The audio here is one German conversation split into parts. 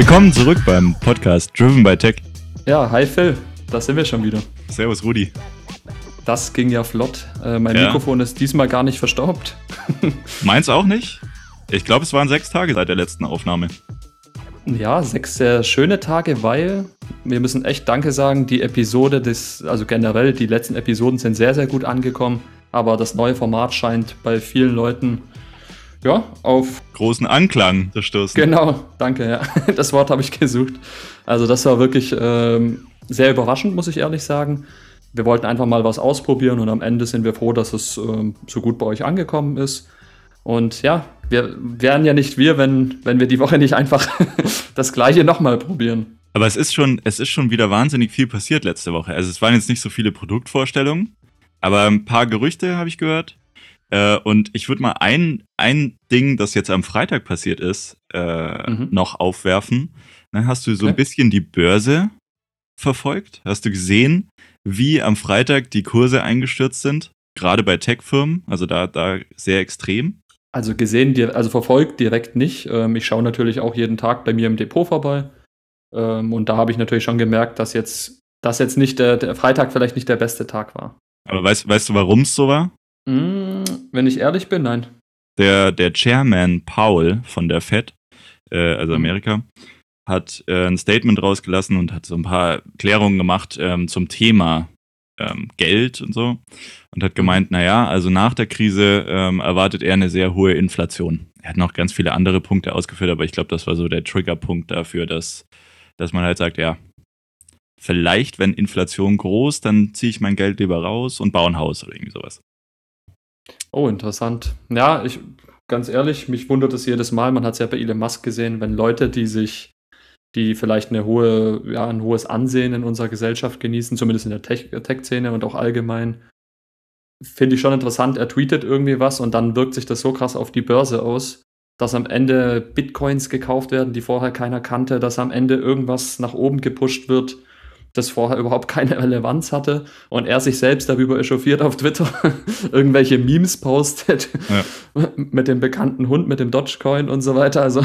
Willkommen zurück beim Podcast Driven by Tech. Ja, hi Phil, da sind wir schon wieder. Servus Rudi. Das ging ja flott. Äh, mein Ja. Mikrofon ist diesmal gar nicht verstaubt. Meins auch nicht? Ich glaube, es waren sechs Tage seit der letzten Aufnahme. Ja, sechs sehr schöne Tage, weil wir müssen echt Danke sagen. Die Episode des, also generell, die letzten Episoden sind sehr, sehr gut angekommen. Aber das neue Format scheint bei vielen Leuten, ja, auf Großen Anklang zu stoßen. Genau, danke, ja. Das Wort habe ich gesucht. Also das war wirklich ähm, sehr überraschend, muss ich ehrlich sagen. Wir wollten einfach mal was ausprobieren und am Ende sind wir froh, dass es ähm, so gut bei euch angekommen ist. Und ja, wir wären ja nicht wir, wenn, wenn wir die Woche nicht einfach das gleiche nochmal probieren. Aber es ist schon, es ist schon wieder wahnsinnig viel passiert letzte Woche. Also es waren jetzt nicht so viele Produktvorstellungen, aber ein paar Gerüchte habe ich gehört. Äh, und ich würde mal ein, ein Ding, das jetzt am Freitag passiert ist, äh, Mhm. noch aufwerfen. Dann hast du so ein Okay. bisschen die Börse verfolgt? Hast du gesehen, wie am Freitag die Kurse eingestürzt sind? Gerade bei Tech-Firmen, also da, da sehr extrem. Also gesehen, also verfolgt direkt nicht. Ähm, ich schaue natürlich auch jeden Tag bei mir im Depot vorbei. Ähm, und da habe ich natürlich schon gemerkt, dass jetzt, dass jetzt nicht der, der Freitag vielleicht nicht der beste Tag war. Aber weißt, weißt du, warum es so war? Mm, wenn ich ehrlich bin, nein. Der, der Chairman Powell von der Fed, äh, also Mhm. Amerika, hat äh, ein Statement rausgelassen und hat so ein paar Klärungen gemacht ähm, zum Thema ähm, Geld und so. Und hat gemeint, naja, also nach der Krise ähm, erwartet er eine sehr hohe Inflation. Er hat noch ganz viele andere Punkte ausgeführt, aber ich glaube, das war so der Triggerpunkt dafür, dass, dass man halt sagt, ja, vielleicht, wenn Inflation groß, dann ziehe ich mein Geld lieber raus und baue ein Haus oder irgendwie sowas. Oh, interessant. Ja, ich, ganz ehrlich, mich wundert es jedes Mal. Man hat es ja bei Elon Musk gesehen, wenn Leute, die sich, die vielleicht eine hohe, ja, ein hohes Ansehen in unserer Gesellschaft genießen, zumindest in der Tech- Tech-Szene und auch allgemein, finde ich schon interessant. Er tweetet irgendwie was und dann wirkt sich das so krass auf die Börse aus, dass am Ende Bitcoins gekauft werden, die vorher keiner kannte, dass am Ende irgendwas nach oben gepusht wird, das vorher überhaupt keine Relevanz hatte und er sich selbst darüber echauffiert auf Twitter, irgendwelche Memes postet mit dem bekannten Hund, mit dem Dogecoin und so weiter. Also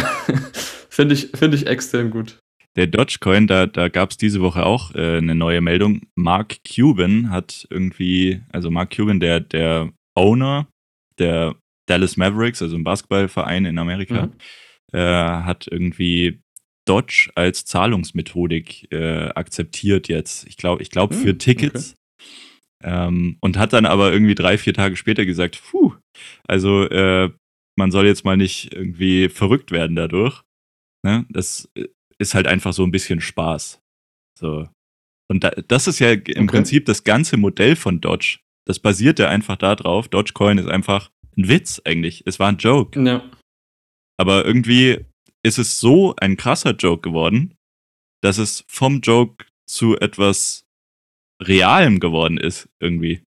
finde ich, finde ich extrem gut. Der Dogecoin, da, da gab es diese Woche auch äh, eine neue Meldung. Mark Cuban hat irgendwie, also Mark Cuban, der, der Owner der Dallas Mavericks, also ein Basketballverein in Amerika, Mhm. äh, hat irgendwie Dodge als Zahlungsmethodik äh, akzeptiert jetzt. Ich glaube, ich glaube für Hm, Tickets. Ähm, und hat dann aber irgendwie drei, vier Tage später gesagt, puh, also äh, man soll jetzt mal nicht irgendwie verrückt werden dadurch. Ne? Das äh, ist halt einfach so ein bisschen Spaß. So. Und da, das ist ja im Okay. Prinzip das ganze Modell von Dodge. Das basiert ja einfach darauf. Dogecoin ist einfach ein Witz eigentlich. Es war ein Joke. Ja. Aber irgendwie ist es so ein krasser Joke geworden, dass es vom Joke zu etwas Realem geworden ist, irgendwie.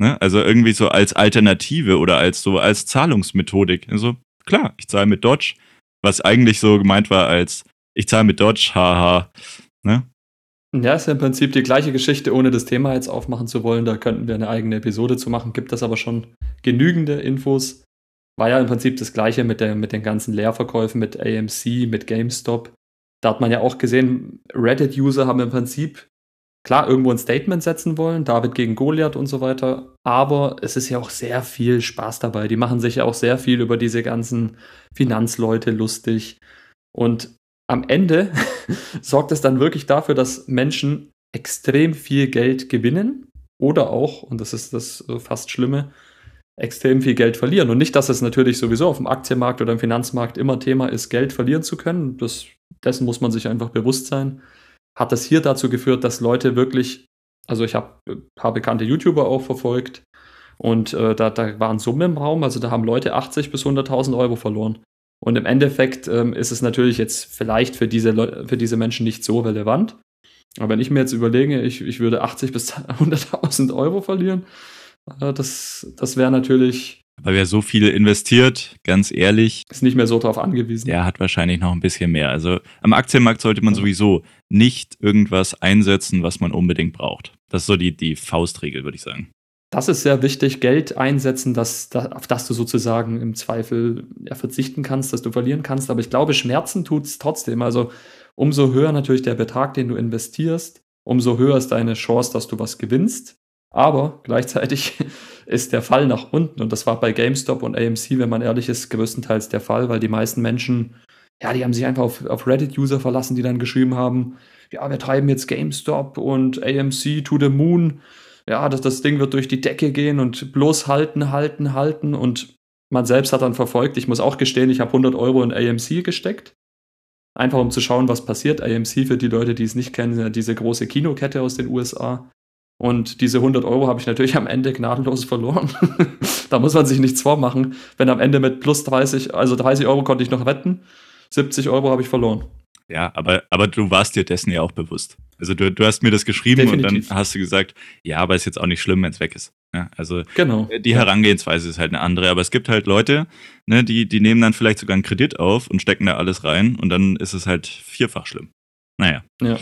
Ne? Also irgendwie so als Alternative oder als so als Zahlungsmethodik. Also klar, ich zahle mit Dodge, was eigentlich so gemeint war als ich zahle mit Dodge, haha. Ne? Ja, ist ja im Prinzip die gleiche Geschichte, ohne das Thema jetzt aufmachen zu wollen. Da könnten wir eine eigene Episode zu machen. Gibt es aber schon genügende Infos. War ja im Prinzip das gleiche mit, der, mit den ganzen Leerverkäufen, mit AMC, mit GameStop. Da hat man ja auch gesehen, Reddit-User haben im Prinzip klar irgendwo ein Statement setzen wollen, David gegen Goliath und so weiter. Aber es ist ja auch sehr viel Spaß dabei. Die machen sich ja auch sehr viel über diese ganzen Finanzleute lustig. Und am Ende sorgt es dann wirklich dafür, dass Menschen extrem viel Geld gewinnen oder auch, und das ist das fast Schlimme, extrem viel Geld verlieren. Und nicht, dass es natürlich sowieso auf dem Aktienmarkt oder im Finanzmarkt immer Thema ist, Geld verlieren zu können. Das, dessen muss man sich einfach bewusst sein. Hat das hier dazu geführt, dass Leute wirklich, also ich habe ein paar bekannte YouTuber auch verfolgt und äh, da, da waren Summen im Raum, also da haben Leute 80 bis 100.000 Euro verloren. Und im Endeffekt ähm, ist es natürlich jetzt vielleicht für diese, Leu für diese Menschen nicht so relevant. Aber wenn ich mir jetzt überlege, ich, ich würde 80 bis 100.000 Euro verlieren, äh, das, das wäre natürlich, Aber wer so viel investiert, ganz ehrlich, ist nicht mehr so drauf angewiesen. der hat wahrscheinlich noch ein bisschen mehr. Also am Aktienmarkt sollte man sowieso nicht irgendwas einsetzen, was man unbedingt braucht. Das ist so die, die Faustregel, würde ich sagen. das ist sehr wichtig, Geld einsetzen, dass, dass, auf das du sozusagen im Zweifel ja, verzichten kannst, dass du verlieren kannst. Aber ich glaube, Schmerzen tut es trotzdem. Also umso höher natürlich der Betrag, den du investierst, umso höher ist deine Chance, dass du was gewinnst. Aber gleichzeitig ist der Fall nach unten. Und das war bei GameStop und AMC, wenn man ehrlich ist, größtenteils der Fall, weil die meisten Menschen, ja, die haben sich einfach auf, auf Reddit-User verlassen, die dann geschrieben haben, ja, wir treiben jetzt GameStop und AMC to the Moon. Ja, das, das Ding wird durch die Decke gehen und bloß halten, halten, halten. Und man selbst hat dann verfolgt, ich muss auch gestehen, ich habe 100 Euro in AMC gesteckt. Einfach um zu schauen, was passiert. AMC, für die Leute, die es nicht kennen, diese große Kinokette aus den USA. Und diese 100 Euro habe ich natürlich am Ende gnadenlos verloren. da muss man sich nichts vormachen. Wenn am Ende mit plus 30, also 30 Euro konnte ich noch wetten, 70 Euro habe ich verloren. Ja, aber, aber du warst dir dessen ja auch bewusst. Also du, du hast mir das geschrieben Definitiv. und dann hast du gesagt, ja, aber ist jetzt auch nicht schlimm, wenn es weg ist. Ja, also genau. die Herangehensweise ist halt eine andere. Aber es gibt halt Leute, ne, die, die nehmen dann vielleicht sogar einen Kredit auf und stecken da alles rein und dann ist es halt vierfach schlimm. Naja. Ja.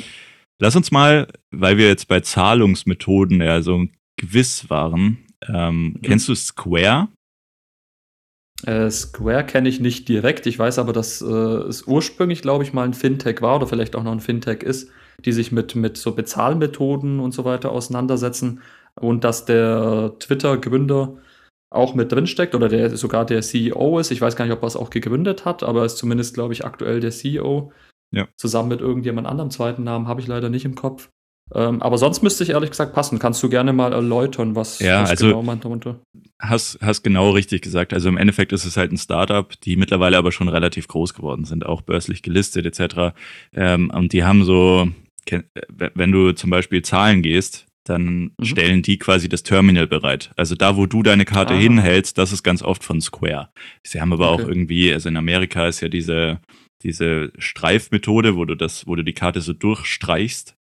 Lass uns mal, weil wir jetzt bei Zahlungsmethoden ja so gewiss waren, ähm, mhm. kennst du Square? Äh, Square kenne ich nicht direkt. Ich weiß aber, dass äh, es ursprünglich, glaube ich, mal ein Fintech war oder vielleicht auch noch ein Fintech ist, die sich mit, mit so Bezahlmethoden und so weiter auseinandersetzen und dass der Twitter-Gründer auch mit drinsteckt oder der sogar der CEO ist. Ich weiß gar nicht, ob er es auch gegründet hat, aber er ist zumindest, glaube ich, aktuell der CEO. Ja. Zusammen mit irgendjemand anderem zweiten Namen habe ich leider nicht im Kopf. Ähm, aber sonst müsste ich ehrlich gesagt passen. Kannst du gerne mal erläutern, was, ja, was also, genau man darunter? Hast, hast genau richtig gesagt. Also im Endeffekt ist es halt ein Startup, die mittlerweile aber schon relativ groß geworden sind, auch börslich gelistet etc. Ähm, und die haben so, wenn du zum Beispiel Zahlen gehst, dann mhm. stellen die quasi das Terminal bereit. Also da, wo du deine Karte ah. hinhältst, das ist ganz oft von Square. Sie haben aber okay. auch irgendwie, also in Amerika ist ja diese, diese Streifmethode, wo du das, wo du die Karte so durchstreichst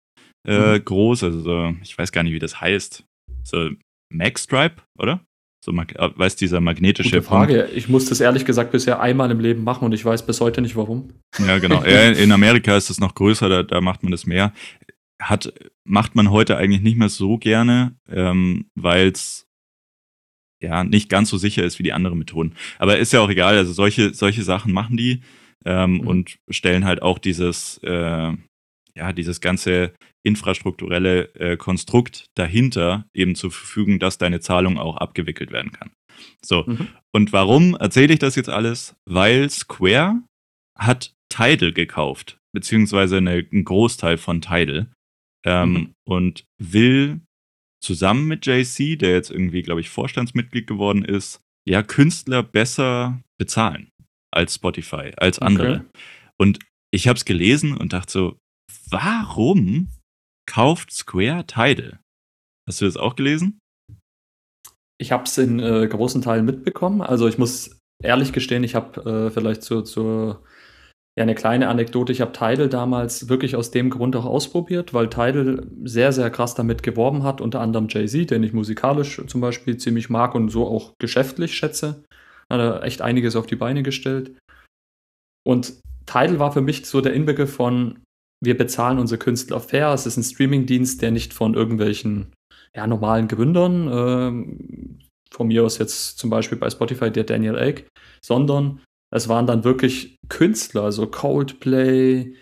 äh, mhm. groß. Also so, ich weiß gar nicht, wie das heißt. So Magstripe, oder? So, äh, weiß dieser magnetische Gute Frage. Punkt. Ich muss das ehrlich gesagt bisher einmal im Leben machen und ich weiß bis heute nicht warum. Ja, genau. in Amerika ist es noch größer, da, da macht man das mehr. Hat, macht man heute eigentlich nicht mehr so gerne, ähm, weil es ja nicht ganz so sicher ist wie die anderen Methoden. Aber ist ja auch egal. Also solche, solche Sachen machen die ähm, mhm. und stellen halt auch dieses, äh, ja, dieses ganze infrastrukturelle äh, Konstrukt dahinter eben zur Verfügung, dass deine Zahlung auch abgewickelt werden kann. So, mhm. und warum erzähle ich das jetzt alles? Weil Square hat Tidal gekauft, beziehungsweise eine, einen Großteil von Tidal ähm, mhm. und will zusammen mit JC, der jetzt irgendwie, glaube ich, Vorstandsmitglied geworden ist, ja, Künstler besser bezahlen als Spotify, als andere. Okay. Und ich habe es gelesen und dachte so, warum kauft Square Tidal? Hast du das auch gelesen? Ich habe es in äh, großen Teilen mitbekommen. Also ich muss ehrlich gestehen, ich habe äh, vielleicht zur, zur ja, eine kleine Anekdote. Ich habe Tidal damals wirklich aus dem Grund auch ausprobiert, weil Tidal sehr, sehr krass damit geworben hat. Unter anderem Jay-Z, den ich musikalisch zum Beispiel ziemlich mag und so auch geschäftlich schätze. Hat er echt einiges auf die Beine gestellt. Und Tidal war für mich so der Inbegriff von, wir bezahlen unsere Künstler fair. Es ist ein Streamingdienst, der nicht von irgendwelchen ja, normalen Gründern, äh, von mir aus jetzt zum Beispiel bei Spotify der Daniel Egg, sondern es waren dann wirklich Künstler, also Coldplay,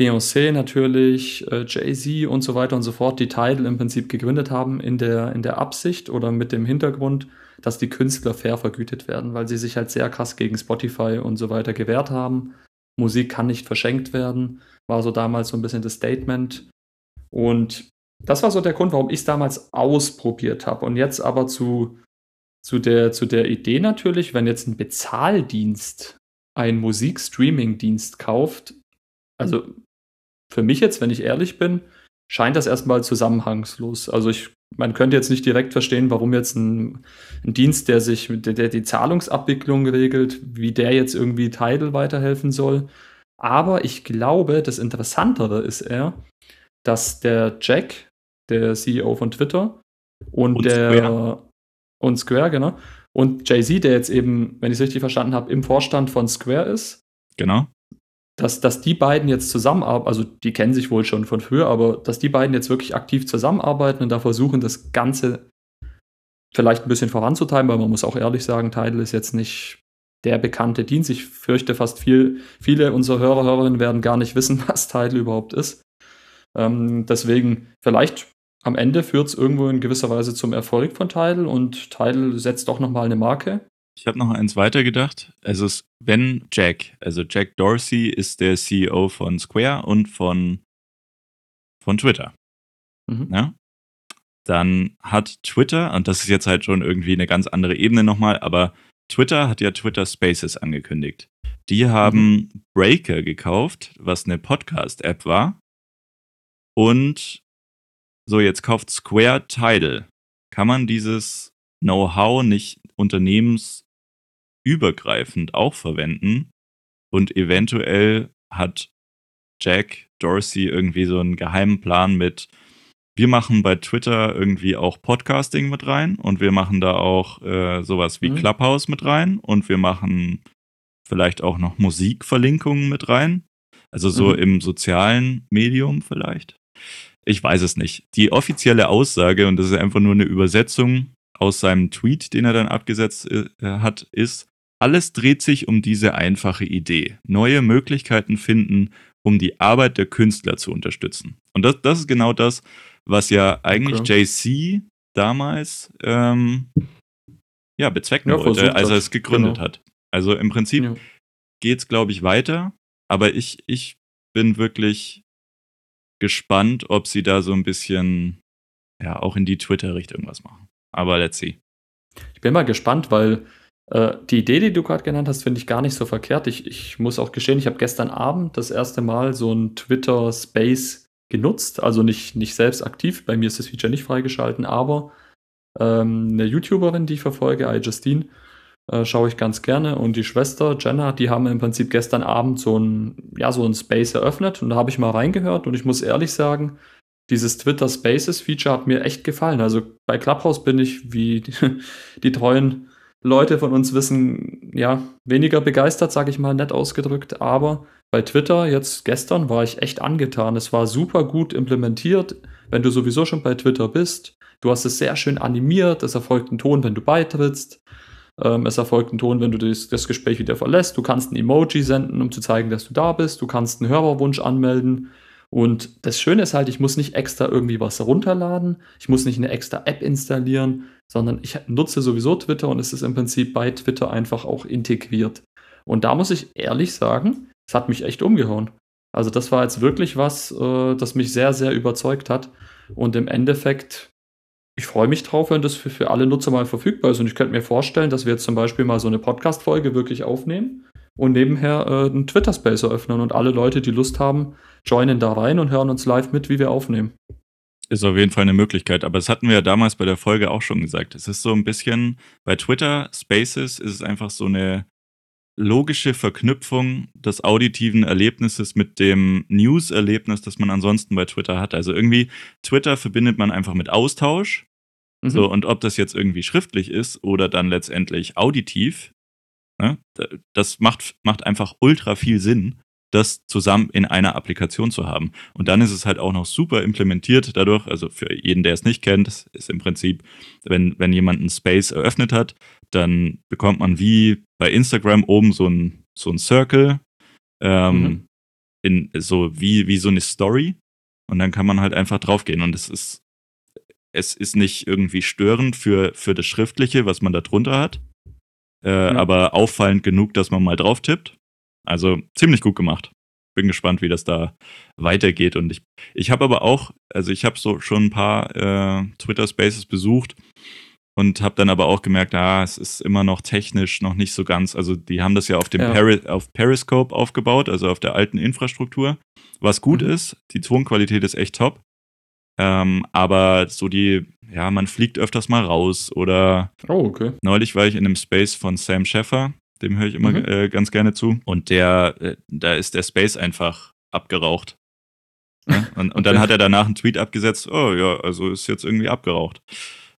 Beyoncé natürlich, äh, Jay-Z und so weiter und so fort, die Tidal im Prinzip gegründet haben in der, in der Absicht oder mit dem Hintergrund, dass die Künstler fair vergütet werden, weil sie sich halt sehr krass gegen Spotify und so weiter gewehrt haben. Musik kann nicht verschenkt werden, war so damals so ein bisschen das Statement. Und das war so der Grund, warum ich es damals ausprobiert habe. Und jetzt aber zu, zu, der, zu der Idee natürlich, wenn jetzt ein Bezahldienst einen Musikstreaming-Dienst kauft, also für mich jetzt, wenn ich ehrlich bin, scheint das erstmal zusammenhangslos. Also ich, man könnte jetzt nicht direkt verstehen, warum jetzt ein, ein Dienst, der sich, der, der, die Zahlungsabwicklung regelt, wie der jetzt irgendwie Tidal weiterhelfen soll. Aber ich glaube, das Interessantere ist eher, dass der Jack, der CEO von Twitter, und, und der Square. und Square, genau, und Jay-Z, der jetzt eben, wenn ich es richtig verstanden habe, im Vorstand von Square ist. Genau dass, dass die beiden jetzt zusammenarbeiten, also die kennen sich wohl schon von früher, aber dass die beiden jetzt wirklich aktiv zusammenarbeiten und da versuchen, das Ganze vielleicht ein bisschen voranzutreiben, weil man muss auch ehrlich sagen, Tidal ist jetzt nicht der bekannte Dienst. Ich fürchte fast viel, viele unserer Hörer, Hörerinnen werden gar nicht wissen, was Tidal überhaupt ist. Ähm, deswegen vielleicht am Ende führt es irgendwo in gewisser Weise zum Erfolg von Tidal und Tidal setzt doch nochmal eine Marke. Ich habe noch eins weitergedacht. Also wenn Jack, also Jack Dorsey ist der CEO von Square und von, von Twitter. Mhm. Ja? Dann hat Twitter, und das ist jetzt halt schon irgendwie eine ganz andere Ebene nochmal, aber Twitter hat ja Twitter Spaces angekündigt. Die haben mhm. Breaker gekauft, was eine Podcast-App war. Und so, jetzt kauft Square Tidal. Kann man dieses Know-how nicht unternehmensübergreifend auch verwenden? Und eventuell hat Jack Dorsey irgendwie so einen geheimen Plan mit, wir machen bei Twitter irgendwie auch Podcasting mit rein und wir machen da auch äh, sowas wie mhm. Clubhouse mit rein und wir machen vielleicht auch noch Musikverlinkungen mit rein. Also so mhm. im sozialen Medium vielleicht. Ich weiß es nicht. Die offizielle Aussage, und das ist einfach nur eine Übersetzung aus seinem Tweet, den er dann abgesetzt äh, hat, ist, alles dreht sich um diese einfache Idee. Neue Möglichkeiten finden, um die Arbeit der Künstler zu unterstützen. Und das, das ist genau das, was ja eigentlich okay. JC damals ähm, ja, bezwecken ja, wollte, als er es gegründet genau. hat. Also im Prinzip ja. geht es, glaube ich, weiter, aber ich, ich bin wirklich gespannt, ob sie da so ein bisschen ja auch in die Twitter-Richtung was machen. Aber let's see. Ich bin mal gespannt, weil äh, die Idee, die du gerade genannt hast, finde ich gar nicht so verkehrt. Ich, ich muss auch gestehen, ich habe gestern Abend das erste Mal so ein Twitter-Space genutzt, also nicht, nicht selbst aktiv. Bei mir ist das Feature nicht freigeschalten, aber ähm, eine YouTuberin, die ich verfolge, iJustine, äh, schaue ich ganz gerne. Und die Schwester Jenna, die haben im Prinzip gestern Abend so ein, ja, so ein Space eröffnet und da habe ich mal reingehört und ich muss ehrlich sagen, dieses Twitter Spaces Feature hat mir echt gefallen. Also bei Clubhouse bin ich, wie die, die treuen Leute von uns wissen, ja, weniger begeistert, sage ich mal nett ausgedrückt. Aber bei Twitter jetzt gestern war ich echt angetan. Es war super gut implementiert. Wenn du sowieso schon bei Twitter bist, du hast es sehr schön animiert. Es erfolgt ein Ton, wenn du beitrittst. Ähm, es erfolgt ein Ton, wenn du das, das Gespräch wieder verlässt. Du kannst ein Emoji senden, um zu zeigen, dass du da bist. Du kannst einen Hörerwunsch anmelden. Und das Schöne ist halt, ich muss nicht extra irgendwie was runterladen. Ich muss nicht eine extra App installieren, sondern ich nutze sowieso Twitter und es ist im Prinzip bei Twitter einfach auch integriert. Und da muss ich ehrlich sagen, es hat mich echt umgehauen. Also das war jetzt wirklich was, äh, das mich sehr, sehr überzeugt hat. Und im Endeffekt ich freue mich drauf, wenn das für, für alle Nutzer mal verfügbar ist. Und ich könnte mir vorstellen, dass wir jetzt zum Beispiel mal so eine Podcast-Folge wirklich aufnehmen und nebenher äh, einen Twitter-Space eröffnen und alle Leute, die Lust haben, joinen da rein und hören uns live mit, wie wir aufnehmen. Ist auf jeden Fall eine Möglichkeit, aber das hatten wir ja damals bei der Folge auch schon gesagt. Es ist so ein bisschen, bei Twitter Spaces ist es einfach so eine logische Verknüpfung des auditiven Erlebnisses mit dem News-Erlebnis, das man ansonsten bei Twitter hat. Also irgendwie, Twitter verbindet man einfach mit Austausch. Mhm. So, und ob das jetzt irgendwie schriftlich ist oder dann letztendlich auditiv, ne, das macht, macht einfach ultra viel Sinn, das zusammen in einer Applikation zu haben. Und dann ist es halt auch noch super implementiert dadurch. Also für jeden, der es nicht kennt, das ist im Prinzip, wenn, wenn jemand einen Space eröffnet hat, dann bekommt man wie bei Instagram oben so ein, so ein Circle, ähm, mhm. in, so wie, wie so eine Story. Und dann kann man halt einfach draufgehen. Und es ist, es ist nicht irgendwie störend für, für das Schriftliche, was man da drunter hat. Äh, mhm. Aber auffallend genug, dass man mal drauf tippt. Also ziemlich gut gemacht. Bin gespannt, wie das da weitergeht. Und ich, ich habe aber auch, also ich habe so schon ein paar äh, Twitter Spaces besucht und habe dann aber auch gemerkt, ah, es ist immer noch technisch noch nicht so ganz. Also die haben das ja auf dem ja. Peri auf Periscope aufgebaut, also auf der alten Infrastruktur, was gut mhm. ist. Die Tonqualität ist echt top. Ähm, aber so die, ja, man fliegt öfters mal raus oder oh, okay. neulich war ich in einem Space von Sam Sheffer, dem höre ich immer mhm. äh, ganz gerne zu. Und der, äh, da ist der Space einfach abgeraucht. Ja? Und, und dann hat er danach einen Tweet abgesetzt, oh ja, also ist jetzt irgendwie abgeraucht.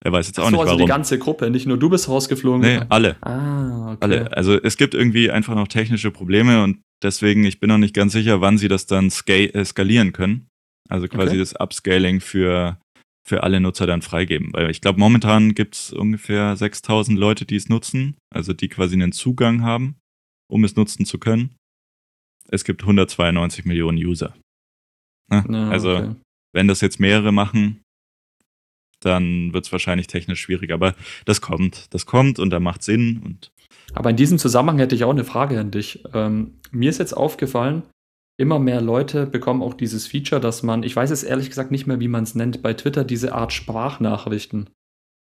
Er weiß jetzt auch so, nicht also warum. Also die ganze Gruppe, nicht nur du bist rausgeflogen. Nee, alle. Ah, okay. Alle. Also es gibt irgendwie einfach noch technische Probleme und deswegen, ich bin noch nicht ganz sicher, wann sie das dann äh, skalieren können. Also quasi okay. das Upscaling für, für alle Nutzer dann freigeben. Weil ich glaube, momentan gibt es ungefähr 6000 Leute, die es nutzen, also die quasi einen Zugang haben, um es nutzen zu können. Es gibt 192 Millionen User. Ne? Ja, also, okay. wenn das jetzt mehrere machen, dann wird es wahrscheinlich technisch schwierig. Aber das kommt, das kommt und da macht Sinn. Und Aber in diesem Zusammenhang hätte ich auch eine Frage an dich. Ähm, mir ist jetzt aufgefallen, immer mehr Leute bekommen auch dieses Feature, dass man, ich weiß es ehrlich gesagt nicht mehr, wie man es nennt, bei Twitter diese Art Sprachnachrichten.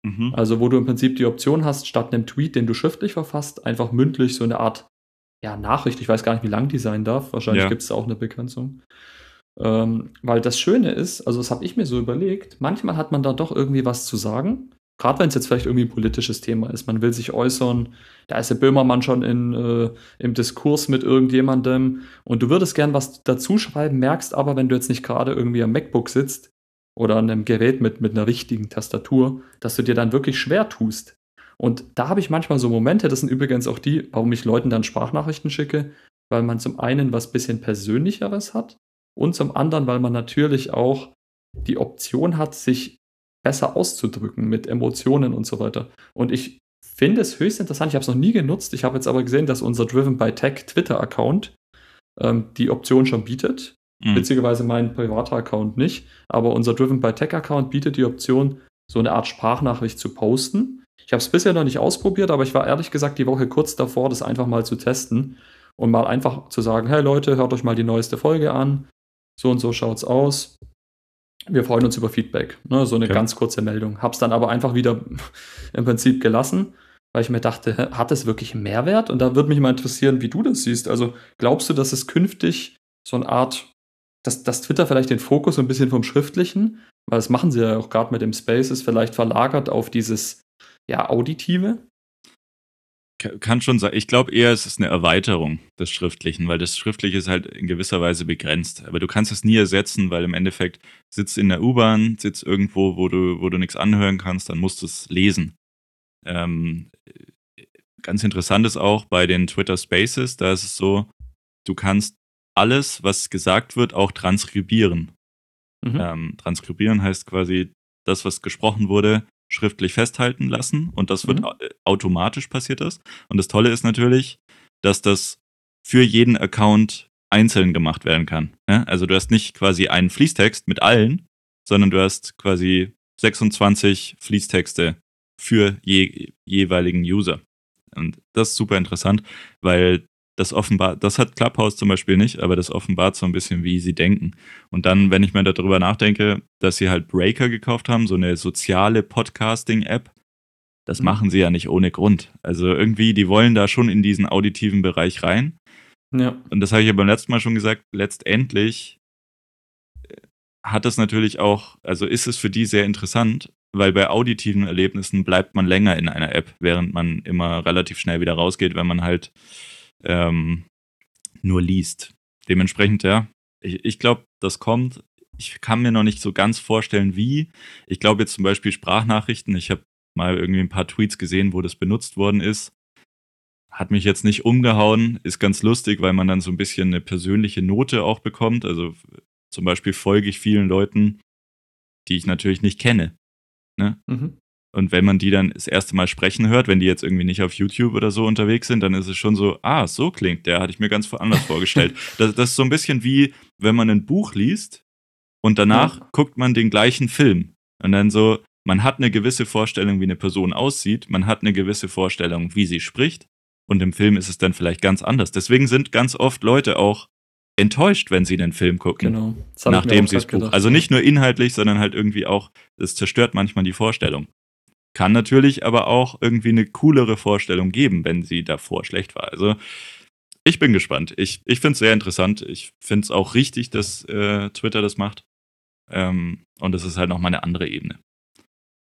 Mhm. Also, wo du im Prinzip die Option hast, statt einem Tweet, den du schriftlich verfasst, einfach mündlich so eine Art ja, Nachricht. Ich weiß gar nicht, wie lang die sein darf. Wahrscheinlich ja. gibt es auch eine Begrenzung. Ähm, weil das Schöne ist, also das habe ich mir so überlegt, manchmal hat man da doch irgendwie was zu sagen. Gerade wenn es jetzt vielleicht irgendwie ein politisches Thema ist. Man will sich äußern. Da ist der Böhmermann schon in, äh, im Diskurs mit irgendjemandem und du würdest gern was dazu schreiben, merkst aber, wenn du jetzt nicht gerade irgendwie am MacBook sitzt oder an einem Gerät mit, mit einer richtigen Tastatur, dass du dir dann wirklich schwer tust. Und da habe ich manchmal so Momente, das sind übrigens auch die, warum ich Leuten dann Sprachnachrichten schicke, weil man zum einen was bisschen Persönlicheres hat und zum anderen, weil man natürlich auch die Option hat, sich besser auszudrücken mit Emotionen und so weiter. Und ich finde es höchst interessant, ich habe es noch nie genutzt, ich habe jetzt aber gesehen, dass unser Driven by Tech Twitter-Account ähm, die Option schon bietet. Mhm. Witzigerweise mein privater Account nicht, aber unser Driven by Tech Account bietet die Option, so eine Art Sprachnachricht zu posten. Ich habe es bisher noch nicht ausprobiert, aber ich war ehrlich gesagt die Woche kurz davor, das einfach mal zu testen und mal einfach zu sagen, hey Leute, hört euch mal die neueste Folge an so und so schaut's aus. Wir freuen uns über Feedback. Ne, so eine okay. ganz kurze Meldung. Hab's dann aber einfach wieder im Prinzip gelassen, weil ich mir dachte, hat es wirklich einen Mehrwert? Und da würde mich mal interessieren, wie du das siehst. Also glaubst du, dass es künftig so eine Art, dass, dass Twitter vielleicht den Fokus so ein bisschen vom Schriftlichen, weil das machen sie ja auch gerade mit dem Spaces, vielleicht verlagert auf dieses ja, Auditive? Kann schon sein. Ich glaube eher, es ist eine Erweiterung des Schriftlichen, weil das Schriftliche ist halt in gewisser Weise begrenzt. Aber du kannst es nie ersetzen, weil im Endeffekt sitzt in der U-Bahn, sitzt irgendwo, wo du, wo du nichts anhören kannst, dann musst du es lesen. Ähm, ganz interessant ist auch bei den Twitter Spaces, da ist es so, du kannst alles, was gesagt wird, auch transkribieren. Mhm. Ähm, transkribieren heißt quasi, das, was gesprochen wurde, schriftlich festhalten lassen und das wird mhm. automatisch passiert das. Und das Tolle ist natürlich, dass das für jeden Account einzeln gemacht werden kann. Ja? Also du hast nicht quasi einen Fließtext mit allen, sondern du hast quasi 26 Fließtexte für je, jeweiligen User. Und das ist super interessant, weil das offenbar, das hat Clubhouse zum Beispiel nicht, aber das offenbart so ein bisschen, wie sie denken. Und dann, wenn ich mir darüber nachdenke, dass sie halt Breaker gekauft haben, so eine soziale Podcasting-App, das mhm. machen sie ja nicht ohne Grund. Also irgendwie, die wollen da schon in diesen auditiven Bereich rein. Ja. Und das habe ich ja beim letzten Mal schon gesagt, letztendlich äh, hat es natürlich auch, also ist es für die sehr interessant, weil bei auditiven Erlebnissen bleibt man länger in einer App, während man immer relativ schnell wieder rausgeht, wenn man halt ähm, nur liest. Dementsprechend, ja, ich, ich glaube, das kommt. Ich kann mir noch nicht so ganz vorstellen, wie. Ich glaube jetzt zum Beispiel Sprachnachrichten. Ich habe mal irgendwie ein paar Tweets gesehen, wo das benutzt worden ist. Hat mich jetzt nicht umgehauen, ist ganz lustig, weil man dann so ein bisschen eine persönliche Note auch bekommt. Also zum Beispiel folge ich vielen Leuten, die ich natürlich nicht kenne. Ne? Mhm. Und wenn man die dann das erste Mal sprechen hört, wenn die jetzt irgendwie nicht auf YouTube oder so unterwegs sind, dann ist es schon so, ah, so klingt der, hatte ich mir ganz anders vorgestellt. Das, das, ist so ein bisschen wie, wenn man ein Buch liest und danach ja. guckt man den gleichen Film. Und dann so, man hat eine gewisse Vorstellung, wie eine Person aussieht, man hat eine gewisse Vorstellung, wie sie spricht. Und im Film ist es dann vielleicht ganz anders. Deswegen sind ganz oft Leute auch enttäuscht, wenn sie den Film gucken. Genau. Nachdem sie das Buch. Also nicht nur inhaltlich, sondern halt irgendwie auch, es zerstört manchmal die Vorstellung. Kann natürlich aber auch irgendwie eine coolere Vorstellung geben, wenn sie davor schlecht war. Also ich bin gespannt. Ich, ich finde es sehr interessant. Ich finde es auch richtig, dass äh, Twitter das macht. Ähm, und es ist halt nochmal eine andere Ebene.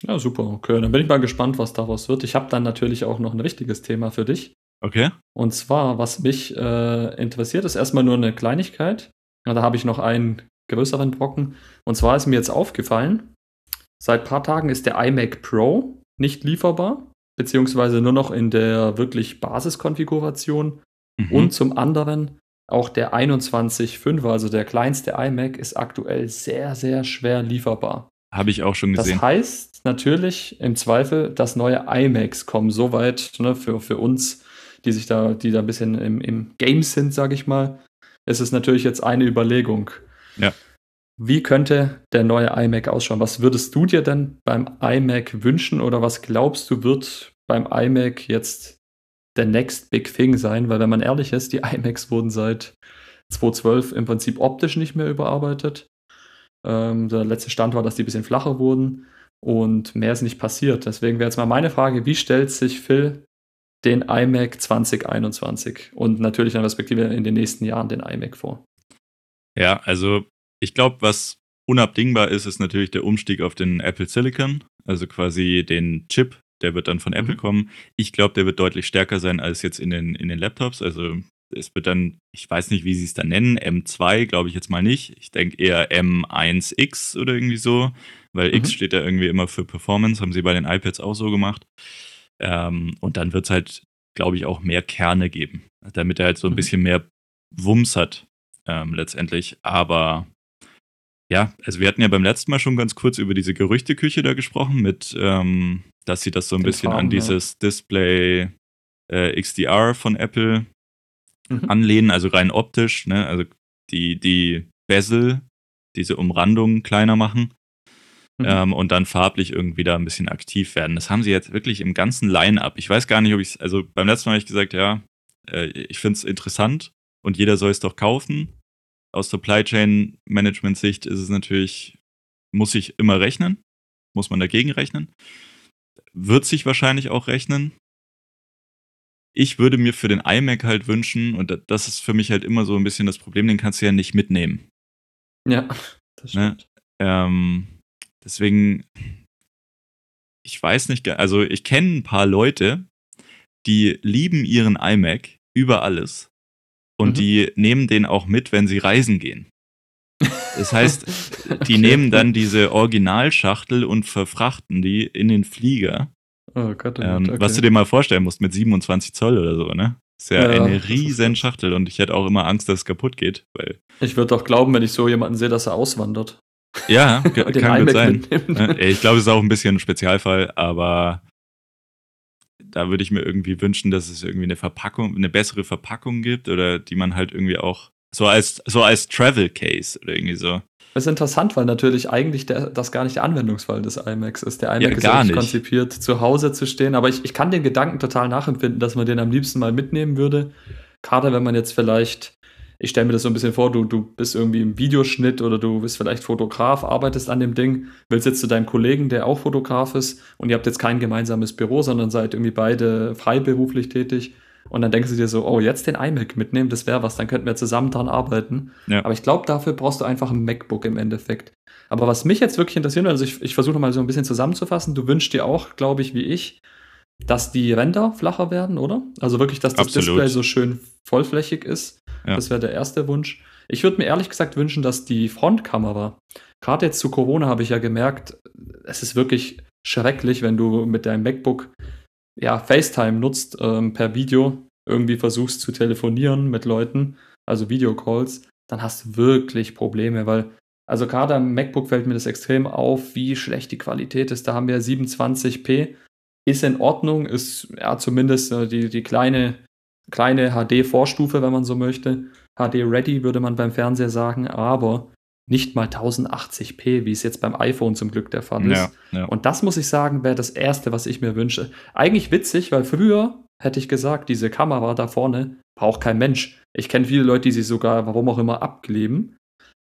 Ja, super. Okay, dann bin ich mal gespannt, was daraus wird. Ich habe dann natürlich auch noch ein richtiges Thema für dich. Okay. Und zwar, was mich äh, interessiert, ist erstmal nur eine Kleinigkeit. Ja, da habe ich noch einen größeren Brocken. Und zwar ist mir jetzt aufgefallen, seit ein paar Tagen ist der iMac Pro nicht lieferbar, beziehungsweise nur noch in der wirklich Basiskonfiguration. Mhm. Und zum anderen auch der 21.5, also der kleinste iMac, ist aktuell sehr, sehr schwer lieferbar. Habe ich auch schon gesehen. Das heißt natürlich im Zweifel, dass neue iMacs kommen. Soweit ne, für, für uns, die sich da, die da ein bisschen im, im Game sind, sage ich mal, ist es natürlich jetzt eine Überlegung. Ja. Wie könnte der neue iMac ausschauen? Was würdest du dir denn beim iMac wünschen oder was glaubst du wird beim iMac jetzt der next big thing sein? Weil wenn man ehrlich ist, die iMacs wurden seit 2012 im Prinzip optisch nicht mehr überarbeitet. Ähm, der letzte Stand war, dass die ein bisschen flacher wurden und mehr ist nicht passiert. Deswegen wäre jetzt mal meine Frage, wie stellt sich Phil den iMac 2021 und natürlich in Perspektive in den nächsten Jahren den iMac vor? Ja, also ich glaube, was unabdingbar ist, ist natürlich der Umstieg auf den Apple Silicon, also quasi den Chip, der wird dann von Apple mhm. kommen. Ich glaube, der wird deutlich stärker sein als jetzt in den, in den Laptops. Also es wird dann, ich weiß nicht, wie sie es dann nennen, M2 glaube ich jetzt mal nicht. Ich denke eher M1X oder irgendwie so, weil mhm. X steht ja irgendwie immer für Performance, haben sie bei den iPads auch so gemacht. Ähm, und dann wird es halt, glaube ich, auch mehr Kerne geben, damit er halt so ein mhm. bisschen mehr Wumms hat ähm, letztendlich. Aber ja, also wir hatten ja beim letzten Mal schon ganz kurz über diese Gerüchteküche da gesprochen, mit, ähm, dass sie das so ein Den bisschen Farben, an dieses ja. Display äh, XDR von Apple mhm. anlehnen, also rein optisch, ne? Also die, die Bezel, diese Umrandung kleiner machen. Mhm. Ähm, und dann farblich irgendwie da ein bisschen aktiv werden. Das haben sie jetzt wirklich im ganzen Line-Up. Ich weiß gar nicht, ob ich es, also beim letzten Mal habe ich gesagt, ja, äh, ich finde es interessant und jeder soll es doch kaufen. Aus Supply Chain Management Sicht ist es natürlich, muss ich immer rechnen, muss man dagegen rechnen. Wird sich wahrscheinlich auch rechnen, ich würde mir für den iMac halt wünschen, und das ist für mich halt immer so ein bisschen das Problem, den kannst du ja nicht mitnehmen. Ja, das ne? stimmt. Ne? Ähm, deswegen, ich weiß nicht, also ich kenne ein paar Leute, die lieben ihren iMac über alles. Und mhm. die nehmen den auch mit, wenn sie reisen gehen. Das heißt, die okay. nehmen dann diese Originalschachtel und verfrachten die in den Flieger Oh Gott, oh ähm, okay. Was du dir mal vorstellen musst mit 27 Zoll oder so, ne? Ist ja, ja eine riesen Schachtel und ich hätte auch immer Angst, dass es kaputt geht. Weil ich würde doch glauben, wenn ich so jemanden sehe, dass er auswandert. Ja, kann gut sein. Ich glaube, es ist auch ein bisschen ein Spezialfall, aber da würde ich mir irgendwie wünschen, dass es irgendwie eine Verpackung, eine bessere Verpackung gibt oder die man halt irgendwie auch so als, so als Travel Case oder irgendwie so. Das ist interessant, weil natürlich eigentlich der, das gar nicht der Anwendungsfall des iMacs ist. Der iMac ja, ist konzipiert, zu Hause zu stehen. Aber ich, ich kann den Gedanken total nachempfinden, dass man den am liebsten mal mitnehmen würde. Gerade wenn man jetzt vielleicht, ich stelle mir das so ein bisschen vor, du, du bist irgendwie im Videoschnitt oder du bist vielleicht Fotograf, arbeitest an dem Ding, willst jetzt zu deinem Kollegen, der auch Fotograf ist, und ihr habt jetzt kein gemeinsames Büro, sondern seid irgendwie beide freiberuflich tätig und dann denkst du dir so, oh, jetzt den iMac mitnehmen, das wäre was, dann könnten wir zusammen dran arbeiten. Ja. Aber ich glaube, dafür brauchst du einfach ein MacBook im Endeffekt. Aber was mich jetzt wirklich interessiert, also ich, ich versuche mal so ein bisschen zusammenzufassen, du wünschst dir auch, glaube ich, wie ich, dass die Ränder flacher werden, oder? Also wirklich, dass das Absolut. Display so schön vollflächig ist. Ja. Das wäre der erste Wunsch. Ich würde mir ehrlich gesagt wünschen, dass die Frontkamera, gerade jetzt zu Corona habe ich ja gemerkt, es ist wirklich schrecklich, wenn du mit deinem MacBook ja, FaceTime nutzt ähm, per Video, irgendwie versuchst zu telefonieren mit Leuten, also Videocalls, dann hast du wirklich Probleme, weil, also gerade am MacBook fällt mir das extrem auf, wie schlecht die Qualität ist. Da haben wir 27p, ist in Ordnung, ist ja zumindest äh, die, die kleine, kleine HD-Vorstufe, wenn man so möchte. HD-ready würde man beim Fernseher sagen, aber nicht mal 1080p, wie es jetzt beim iPhone zum Glück der Fall ist. Ja, ja. Und das muss ich sagen, wäre das Erste, was ich mir wünsche. Eigentlich witzig, weil früher hätte ich gesagt, diese Kamera da vorne braucht kein Mensch. Ich kenne viele Leute, die sie sogar, warum auch immer, abkleben.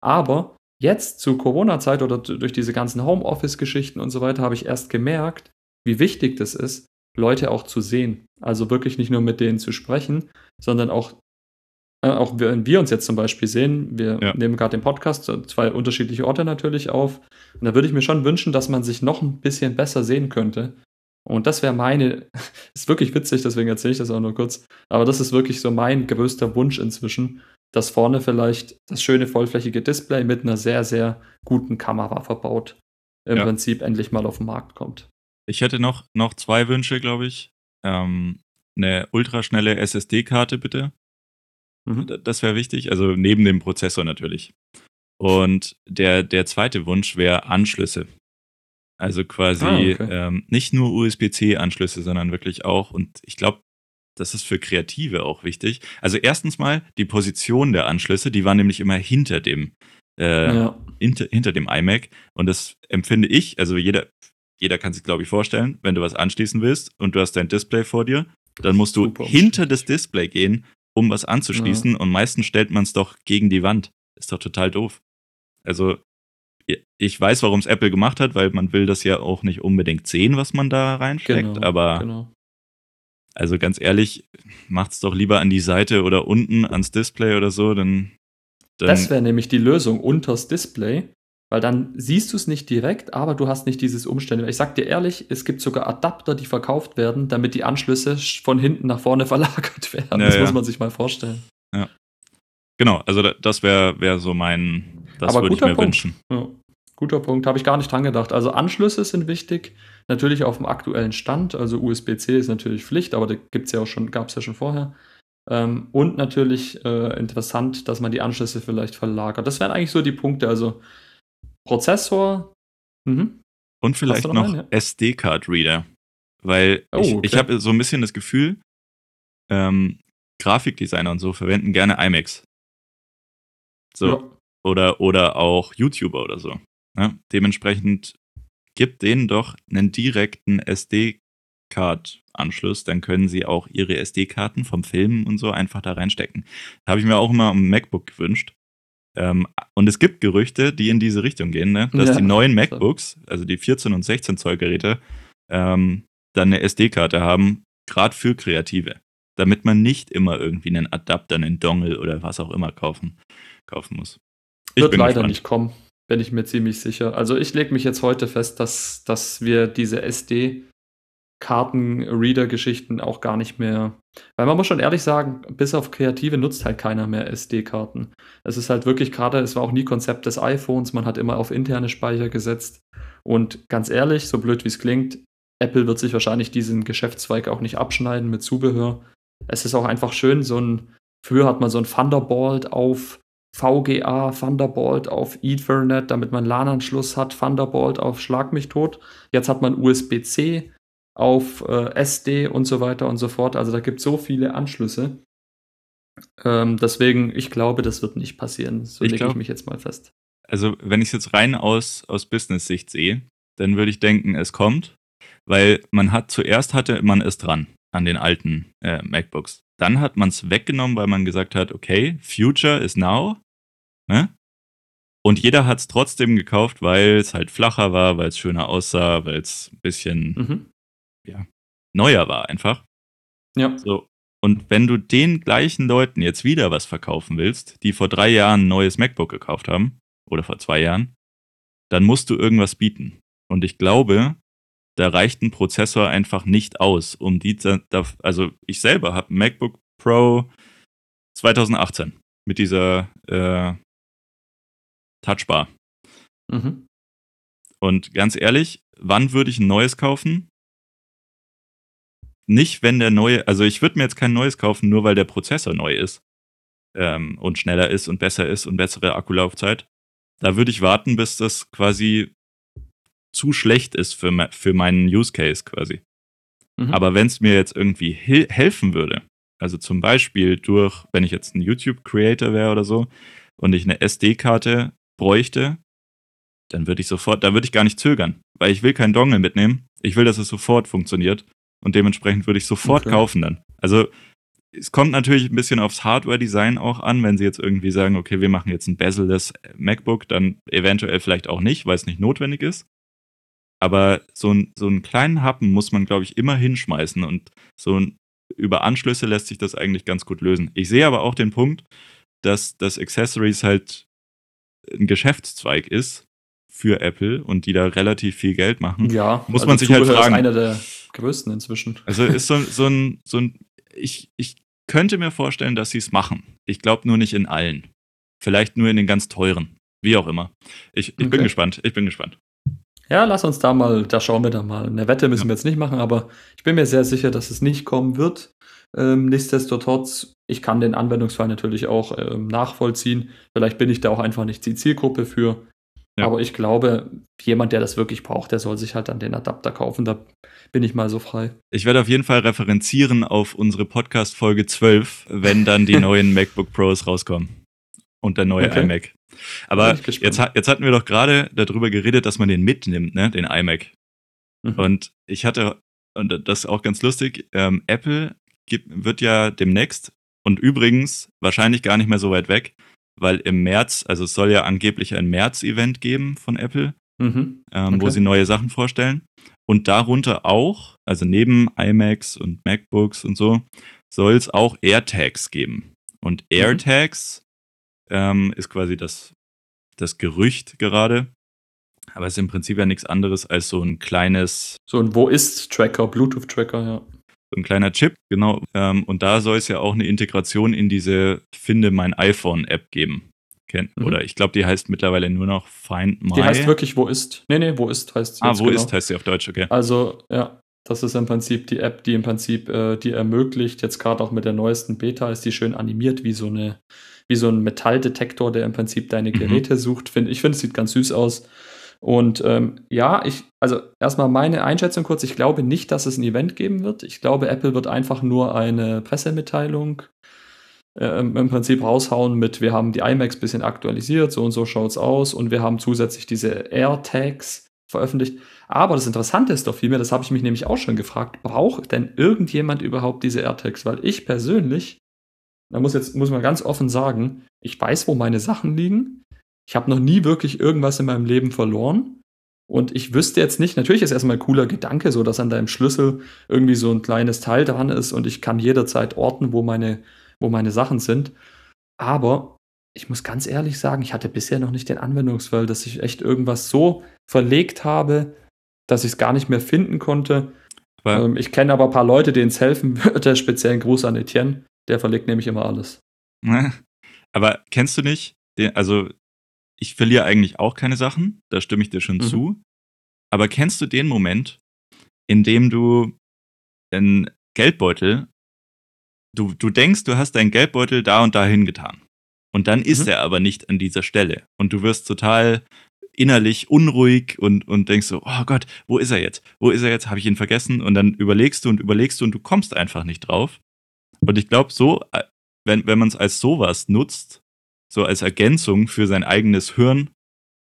Aber jetzt zu Corona-Zeit oder durch diese ganzen Homeoffice-Geschichten und so weiter habe ich erst gemerkt, wie wichtig das ist, Leute auch zu sehen. Also wirklich nicht nur mit denen zu sprechen, sondern auch äh, auch wenn wir uns jetzt zum Beispiel sehen, wir ja. nehmen gerade den Podcast, zwei unterschiedliche Orte natürlich auf. Und da würde ich mir schon wünschen, dass man sich noch ein bisschen besser sehen könnte. Und das wäre meine, ist wirklich witzig, deswegen erzähle ich das auch nur kurz. Aber das ist wirklich so mein größter Wunsch inzwischen, dass vorne vielleicht das schöne vollflächige Display mit einer sehr, sehr guten Kamera verbaut im ja. Prinzip endlich mal auf den Markt kommt. Ich hätte noch, noch zwei Wünsche, glaube ich. Ähm, eine ultraschnelle SSD-Karte bitte. Mhm. Das wäre wichtig, also neben dem Prozessor natürlich. Und der, der zweite Wunsch wäre Anschlüsse. Also quasi Ah, okay. ähm, nicht nur USB-C-Anschlüsse, sondern wirklich auch, und ich glaube, das ist für Kreative auch wichtig. Also erstens mal die Position der Anschlüsse, die war nämlich immer hinter dem, äh, ja. hinter, hinter dem iMac. Und das empfinde ich, also jeder, jeder kann sich, glaube ich, vorstellen, wenn du was anschließen willst und du hast dein Display vor dir, dann musst du Super hinter das Display gehen, um was anzuschließen. Und meistens stellt man es doch gegen die Wand. Ist doch total doof. Also, ich weiß, warum es Apple gemacht hat, weil man will das ja auch nicht unbedingt sehen, was man da reinsteckt. Genau, aber genau. also ganz ehrlich, macht's doch lieber an die Seite oder unten ans Display oder so, dann. dann Das wäre nämlich die Lösung unters Display, weil dann siehst du es nicht direkt, aber du hast nicht dieses Umstände. Ich sag dir ehrlich, es gibt sogar Adapter, die verkauft werden, damit die Anschlüsse sch- von hinten nach vorne verlagert werden. Ja, das ja. muss man sich mal vorstellen. genau, also da- das wäre wär so mein. Das würde ich mir Punkt. wünschen. Ja, guter Punkt, habe ich gar nicht dran gedacht. Also Anschlüsse sind wichtig, natürlich auf dem aktuellen Stand. Also USB-C ist natürlich Pflicht, aber da gibt's ja auch schon, gab es ja schon vorher. Ähm, und natürlich äh, interessant, dass man die Anschlüsse vielleicht verlagert. Das wären eigentlich so die Punkte. Also Prozessor. Mhm. Und vielleicht noch noch, einen, ja? SD-Card-Reader. Weil Oh, ich, okay. ich habe so ein bisschen das Gefühl, ähm, Grafikdesigner und so verwenden gerne iMacs. So. Ja. Oder, oder auch YouTuber oder so. Ne? Dementsprechend gibt denen doch einen direkten SD-Card-Anschluss, dann können sie auch ihre SD-Karten vom Film und so einfach da reinstecken. Da habe ich mir auch immer am MacBook gewünscht. Ähm, und es gibt Gerüchte, die in diese Richtung gehen, ne? dass Ja. die neuen MacBooks, also die 14 und 16 Zoll Geräte, ähm, dann eine SD-Karte haben, gerade für Kreative. Damit man nicht immer irgendwie einen Adapter, einen Dongle oder was auch immer kaufen, kaufen muss. Ich Wird bin leider gespannt. nicht kommen, bin ich mir ziemlich sicher. Also ich lege mich jetzt heute fest, dass, dass wir diese SD-Karten-Reader-Geschichten auch gar nicht mehr. Weil man muss schon ehrlich sagen, bis auf Kreative nutzt halt keiner mehr SD-Karten. Es ist halt wirklich gerade, es war auch nie Konzept des iPhones, man hat immer auf interne Speicher gesetzt. Und ganz ehrlich, so blöd wie es klingt, Apple wird sich wahrscheinlich diesen Geschäftszweig auch nicht abschneiden mit Zubehör. Es ist auch einfach schön, so ein, früher hat man so ein Thunderbolt auf VGA, Thunderbolt auf Ethernet, damit man LAN-Anschluss hat, Thunderbolt auf Schlag mich tot. Jetzt hat man USB-C auf äh, SD und so weiter und so fort. Also da gibt es so viele Anschlüsse. Ähm, deswegen, ich glaube, das wird nicht passieren. So Ich lege ich glaub- mich jetzt mal fest. also wenn ich es jetzt rein aus, aus Business-Sicht sehe, dann würde ich denken, es kommt, weil man hat zuerst hatte man es dran an den alten äh, MacBooks. Dann hat man es weggenommen, weil man gesagt hat, okay, Future is now. Ne? Und jeder hat es trotzdem gekauft, weil es halt flacher war, weil es schöner aussah, weil es ein bisschen Mhm. Neuer war einfach. Ja. So. Und wenn du den gleichen Leuten jetzt wieder was verkaufen willst, die vor drei Jahren ein neues MacBook gekauft haben, oder vor zwei Jahren, dann musst du irgendwas bieten. Und ich glaube, da reicht ein Prozessor einfach nicht aus, um die, also ich selber habe ein MacBook Pro 2018 mit dieser äh, Touchbar. Mhm. Und ganz ehrlich, wann würde ich ein neues kaufen? Nicht, wenn der neue, also ich würde mir jetzt kein neues kaufen, nur weil der Prozessor neu ist ähm, und schneller ist und besser ist und bessere Akkulaufzeit. Da würde ich warten, bis das quasi zu schlecht ist für, me- für meinen Use Case quasi. Mhm. Aber wenn es mir jetzt irgendwie helfen würde, also zum Beispiel durch, wenn ich jetzt ein YouTube-Creator wäre oder so und ich eine SD-Karte bräuchte, dann würde ich sofort, da würde ich gar nicht zögern, weil ich will keinen Dongle mitnehmen. Ich will, dass es sofort funktioniert und dementsprechend würde ich sofort Okay. kaufen dann. Also es kommt natürlich ein bisschen aufs Hardware-Design auch an, wenn sie jetzt irgendwie sagen, okay, wir machen jetzt ein bezel-less MacBook, dann eventuell vielleicht auch nicht, weil es nicht notwendig ist. Aber so, ein, so einen kleinen Happen muss man, glaube ich, immer hinschmeißen und so ein, über Anschlüsse lässt sich das eigentlich ganz gut lösen. Ich sehe aber auch den Punkt, dass das Accessories halt ein Geschäftszweig ist für Apple und die da relativ viel Geld machen. ja, muss man sich halt Zubehör fragen. Ist einer der größten inzwischen. Also ist so, so ein, so ein ich, ich könnte mir vorstellen, dass sie es machen. Ich glaube nur nicht in allen. Vielleicht nur in den ganz teuren. Wie auch immer. Ich, ich bin Okay. gespannt. Ich bin gespannt. Ja, lass uns da mal, da schauen wir da mal. Eine Wette müssen wir jetzt nicht machen, aber ich bin mir sehr sicher, dass es nicht kommen wird. Ähm, nichtsdestotrotz, ich kann den Anwendungsfall natürlich auch ähm, nachvollziehen. Vielleicht bin ich da auch einfach nicht die Zielgruppe für. Ja. Aber ich glaube, jemand, der das wirklich braucht, der soll sich halt dann den Adapter kaufen. Da bin ich mal so frei. Ich werde auf jeden Fall referenzieren auf unsere Podcast-Folge 12, wenn dann die neuen MacBook Pros rauskommen. Und der neue okay. iMac. Aber jetzt, jetzt hatten wir doch gerade darüber geredet, dass man den mitnimmt, ne, den iMac. Mhm. Und ich hatte, und das ist auch ganz lustig, ähm, Apple gibt, wird ja demnächst und übrigens wahrscheinlich gar nicht mehr so weit weg, weil im März, also es soll ja angeblich ein März-Event geben von Apple, mhm. ähm, okay. wo sie neue Sachen vorstellen. Und darunter auch, also neben iMacs und MacBooks und so, soll es auch AirTags geben. Und mhm. AirTags mhm. ähm, ist quasi das, das Gerücht gerade. Aber es ist im Prinzip ja nichts anderes als so ein kleines. So ein Wo ist-Tracker, Bluetooth-Tracker, ja. So ein kleiner Chip, genau. Ähm, und da soll es ja auch eine Integration in diese Finde mein iPhone-App geben. Ken mhm. Oder ich glaube, die heißt mittlerweile nur noch Find My. Die heißt wirklich Wo ist. Nee, nee, Wo ist heißt sie. Ah, Wo genau. ist heißt sie auf Deutsch, okay. Also, ja, das ist im Prinzip die App, die im Prinzip äh, die ermöglicht, jetzt gerade auch mit der neuesten Beta, ist die schön animiert wie so eine, wie so ein Metalldetektor, der im Prinzip deine mhm. Geräte mhm. sucht. Find, ich finde, es sieht ganz süß aus. Und ähm, ja, ich, also erstmal meine Einschätzung kurz, ich glaube nicht, dass es ein Event geben wird. Ich glaube, Apple wird einfach nur eine Pressemitteilung äh, im Prinzip raushauen mit, wir haben die iMacs ein bisschen aktualisiert, so und so schaut es aus und wir haben zusätzlich diese AirTags veröffentlicht. Aber das Interessante ist doch vielmehr, das habe ich mich nämlich auch schon gefragt, braucht denn irgendjemand überhaupt diese AirTags? Weil ich persönlich, da muss jetzt, muss man ganz offen sagen, ich weiß, wo meine Sachen liegen. Ich habe noch nie wirklich irgendwas in meinem Leben verloren. Und ich wüsste jetzt nicht, natürlich ist erstmal ein cooler Gedanke, so dass an deinem Schlüssel irgendwie so ein kleines Teil dran ist und ich kann jederzeit orten, wo meine wo meine Sachen sind. Aber ich muss ganz ehrlich sagen, ich hatte bisher noch nicht den Anwendungsfall, dass ich echt irgendwas so verlegt habe, dass ich es gar nicht mehr finden konnte. Ähm, ich kenne aber ein paar Leute, denen es helfen würde. Speziellen Gruß an Etienne. Der verlegt nämlich immer alles. Aber kennst du nicht, den, also ich verliere eigentlich auch keine Sachen, da stimme ich dir schon mhm. zu. Aber kennst du den Moment, in dem du einen Geldbeutel du, du denkst, du hast deinen Geldbeutel da und dahin getan. Und dann ist mhm. er aber nicht an dieser Stelle. Und du wirst total innerlich unruhig und, und denkst so, oh Gott, wo ist er jetzt? Wo ist er jetzt? Habe ich ihn vergessen? Und dann überlegst du und überlegst du und du kommst einfach nicht drauf. Und ich glaube, so, äh, wenn, wenn man es als sowas nutzt, so als Ergänzung für sein eigenes Hirn,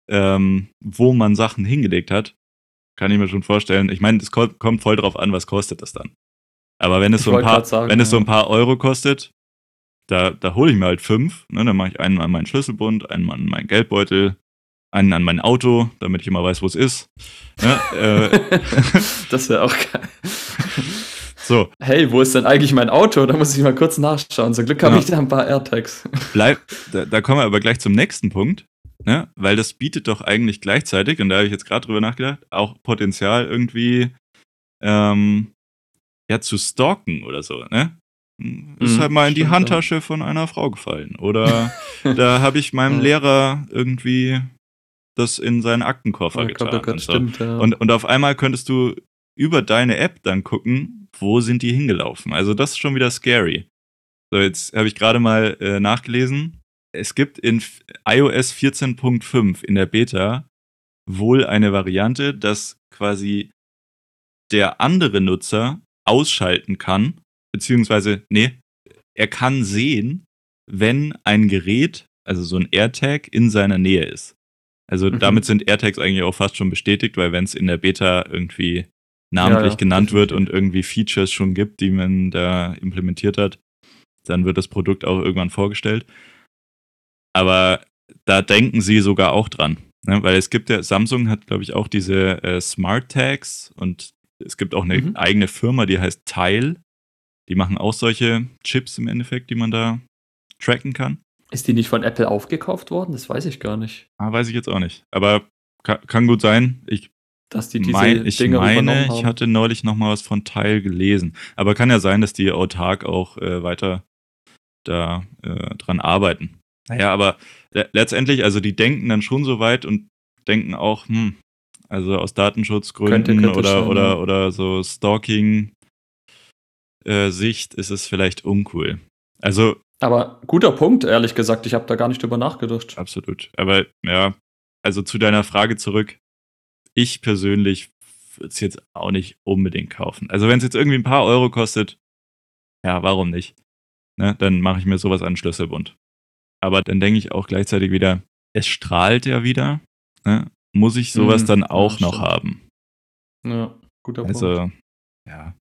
ähm, wo man Sachen hingelegt hat, kann ich mir schon vorstellen. Ich meine, es kommt voll drauf an, was kostet das dann. Aber wenn es, so ein, paar, sagen, wenn ja. es so ein paar Euro kostet, da, da hole ich mir halt fünf. Ne? Dann mache ich einen an meinen Schlüsselbund, einen an meinen Geldbeutel, einen an mein Auto, damit ich immer weiß, wo es ist. Ne? äh, das wäre auch geil. So. Hey, wo ist denn eigentlich mein Auto? Da muss ich mal kurz nachschauen. Zum Glück habe ja. ich da ein paar AirTags. Bleib, da, da, kommen wir aber gleich zum nächsten Punkt. Ne? Weil das bietet doch eigentlich gleichzeitig, und da habe ich jetzt gerade drüber nachgedacht, auch Potenzial irgendwie ähm, ja, zu stalken oder so, ne? Ist mhm, halt mal in die Handtasche auch. von einer Frau gefallen. Oder da habe ich meinem ja. Lehrer irgendwie das in seinen Aktenkoffer oh, getan. Gott, und, so. stimmt, ja. und, und auf einmal könntest du über deine App dann gucken, wo sind die hingelaufen. Also das ist schon wieder scary. So, jetzt habe ich gerade mal äh, nachgelesen. Es gibt in iOS 14.5 in der Beta wohl eine Variante, dass quasi der andere Nutzer ausschalten kann, beziehungsweise, nee, er kann sehen, wenn ein Gerät, also so ein AirTag, in seiner Nähe ist. Also mhm. damit sind AirTags eigentlich auch fast schon bestätigt, weil wenn es in der Beta irgendwie namentlich ja, ja, genannt wird und irgendwie Features schon gibt, die man da implementiert hat, dann wird das Produkt auch irgendwann vorgestellt. Aber da denken sie sogar auch dran. Ne? Weil es gibt ja, Samsung hat, glaube ich, auch diese äh, Smart Tags und es gibt auch eine mhm. eigene Firma, die heißt Tile. Die machen auch solche Chips im Endeffekt, die man da tracken kann. Ist die nicht von Apple aufgekauft worden? Das weiß ich gar nicht. Ah, weiß ich jetzt auch nicht. Aber kann, kann gut sein. Ich, dass die diese mein, ich Dinge meine, ich hatte neulich noch mal was von Tile gelesen. Aber kann ja sein, dass die autark auch äh, weiter da äh, dran arbeiten. Naja, aber letztendlich, also die denken dann schon so weit und denken auch, hm, also aus Datenschutzgründen könnte, könnte oder, schon, oder, ja. oder so Stalking-Sicht äh, ist es vielleicht uncool. Also. Aber guter Punkt, ehrlich gesagt. Ich habe da gar nicht drüber nachgedacht. Absolut. Aber ja, also zu deiner Frage zurück. Ich persönlich würde es jetzt auch nicht unbedingt kaufen. Also wenn es jetzt irgendwie ein paar Euro kostet, ja, warum nicht? Ne, dann mache ich mir sowas an Schlüsselbund. Aber dann denke ich auch gleichzeitig wieder, es strahlt ja wieder. Ne? Muss ich sowas mhm, dann auch noch haben? Ja, guter also, Punkt. ja.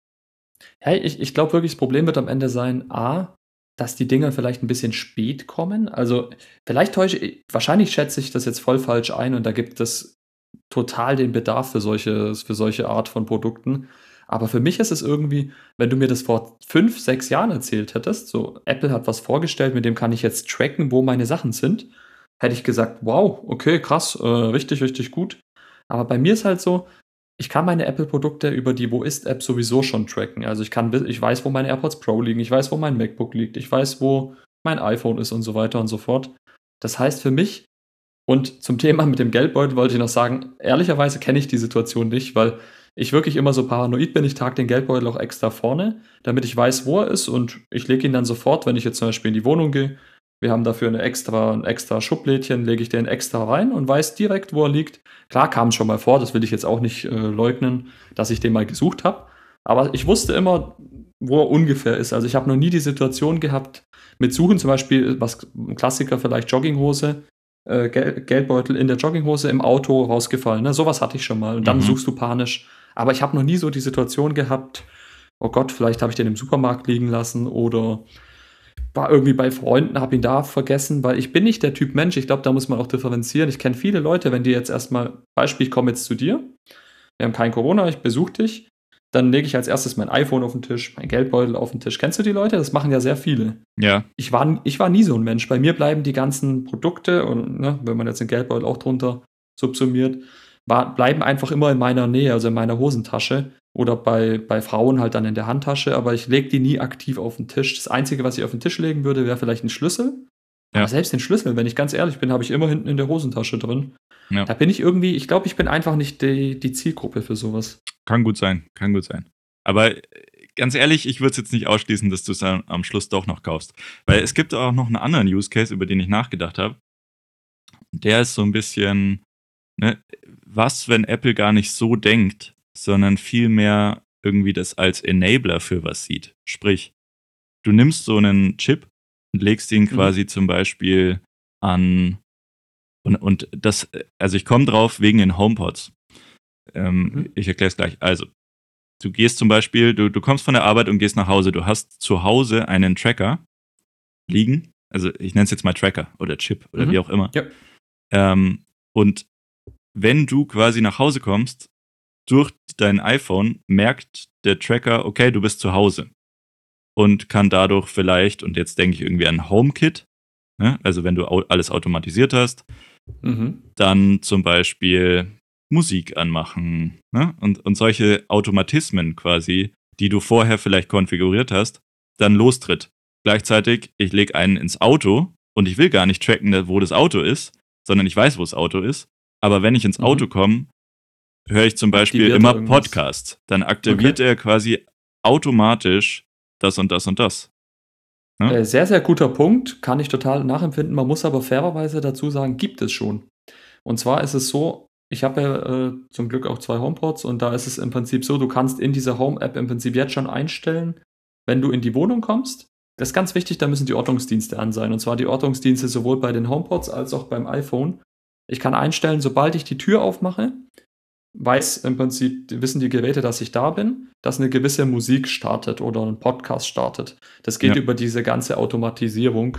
Hey, ich, ich glaube wirklich, das Problem wird am Ende sein, A, dass die Dinger vielleicht ein bisschen spät kommen. Also vielleicht täusche ich, wahrscheinlich schätze ich das jetzt voll falsch ein und da gibt es total den Bedarf für solche, für solche Art von Produkten. Aber für mich ist es irgendwie, wenn du mir das vor fünf, sechs Jahren erzählt hättest, so Apple hat was vorgestellt, mit dem kann ich jetzt tracken, wo meine Sachen sind, hätte ich gesagt, wow, okay, krass, äh, richtig, richtig gut. Aber bei mir ist halt so, ich kann meine Apple-Produkte über die Wo ist-App sowieso schon tracken. Also ich kann, ich weiß, wo meine AirPods Pro liegen, ich weiß, wo mein MacBook liegt, ich weiß, wo mein iPhone ist und so weiter und so fort. Das heißt für mich, und zum Thema mit dem Geldbeutel wollte ich noch sagen, ehrlicherweise kenne ich die Situation nicht, weil ich wirklich immer so paranoid bin. Ich trage den Geldbeutel auch extra vorne, damit ich weiß, wo er ist und ich lege ihn dann sofort, wenn ich jetzt zum Beispiel in die Wohnung gehe. Wir haben dafür eine extra, ein extra Schublädchen, lege ich den extra rein und weiß direkt, wo er liegt. Klar kam es schon mal vor, das will ich jetzt auch nicht äh, leugnen, dass ich den mal gesucht habe. Aber ich wusste immer, wo er ungefähr ist. Also ich habe noch nie die Situation gehabt, mit Suchen zum Beispiel, was ein Klassiker vielleicht Jogginghose, äh, Gel Geldbeutel in der Jogginghose im Auto rausgefallen. Ne? Sowas hatte ich schon mal. Und dann mhm. suchst du panisch. Aber ich habe noch nie so die Situation gehabt, oh Gott, vielleicht habe ich den im Supermarkt liegen lassen oder war irgendwie bei Freunden, habe ihn da vergessen, weil ich bin nicht der Typ Mensch. Ich glaube, da muss man auch differenzieren. Ich kenne viele Leute, wenn die jetzt erstmal, Beispiel, ich komme jetzt zu dir, wir haben kein Corona, ich besuche dich, dann lege ich als erstes mein iPhone auf den Tisch, mein Geldbeutel auf den Tisch. Kennst du die Leute? Das machen ja sehr viele. Ja. Ich war, ich war nie so ein Mensch. Bei mir bleiben die ganzen Produkte, und ne, wenn man jetzt den Geldbeutel auch drunter subsumiert, war, bleiben einfach immer in meiner Nähe, also in meiner Hosentasche oder bei, bei Frauen halt dann in der Handtasche, aber ich lege die nie aktiv auf den Tisch. Das Einzige, was ich auf den Tisch legen würde, wäre vielleicht ein Schlüssel. Ja. Aber selbst den Schlüssel, wenn ich ganz ehrlich bin, habe ich immer hinten in der Hosentasche drin. Ja. Da bin ich irgendwie, ich glaube, ich bin einfach nicht die, die Zielgruppe für sowas. Kann gut sein, kann gut sein. Aber äh, ganz ehrlich, ich würde es jetzt nicht ausschließen, dass du es am Schluss doch noch kaufst. Weil es gibt auch noch einen anderen Use Case, über den ich nachgedacht habe. Der ist so ein bisschen, ne, was, wenn Apple gar nicht so denkt, sondern vielmehr irgendwie das als Enabler für was sieht. Sprich, du nimmst so einen Chip und legst ihn mhm. quasi mhm. zum Beispiel an und, und das, also ich komme drauf wegen den HomePods. Ähm, mhm. Ich erkläre es gleich. Also, du gehst zum Beispiel, du, du kommst von der Arbeit und gehst nach Hause. Du hast zu Hause einen Tracker liegen. Also ich nenne es jetzt mal Tracker oder Chip oder mhm. wie auch immer. Ja. Ähm, und wenn du quasi nach Hause kommst, durch dein iPhone merkt der Tracker, okay, du bist zu Hause. Und kann dadurch vielleicht, und jetzt denke ich irgendwie an HomeKit, ne? also wenn du alles automatisiert hast, mhm. dann zum Beispiel Musik anmachen ne? und, und solche Automatismen quasi, die du vorher vielleicht konfiguriert hast, dann lostritt. Gleichzeitig, ich lege einen ins Auto und ich will gar nicht tracken, wo das Auto ist, sondern ich weiß, wo das Auto ist. Aber wenn ich ins mhm. Auto komme, höre ich zum Beispiel immer Podcast. Dann aktiviert okay. er quasi automatisch das und das und das. Ne? Sehr, sehr guter Punkt. Kann ich total nachempfinden. Man muss aber fairerweise dazu sagen, gibt es schon. Und zwar ist es so, ich habe ja äh, zum Glück auch zwei HomePods und da ist es im Prinzip so, du kannst in dieser Home-App im Prinzip jetzt schon einstellen, wenn du in die Wohnung kommst. Das ist ganz wichtig, da müssen die Ortungsdienste an sein. Und zwar die Ortungsdienste sowohl bei den HomePods als auch beim iPhone. Ich kann einstellen, sobald ich die Tür aufmache, weiß im Prinzip, wissen die Geräte, dass ich da bin, dass eine gewisse Musik startet oder ein Podcast startet. Das geht ja. über diese ganze Automatisierung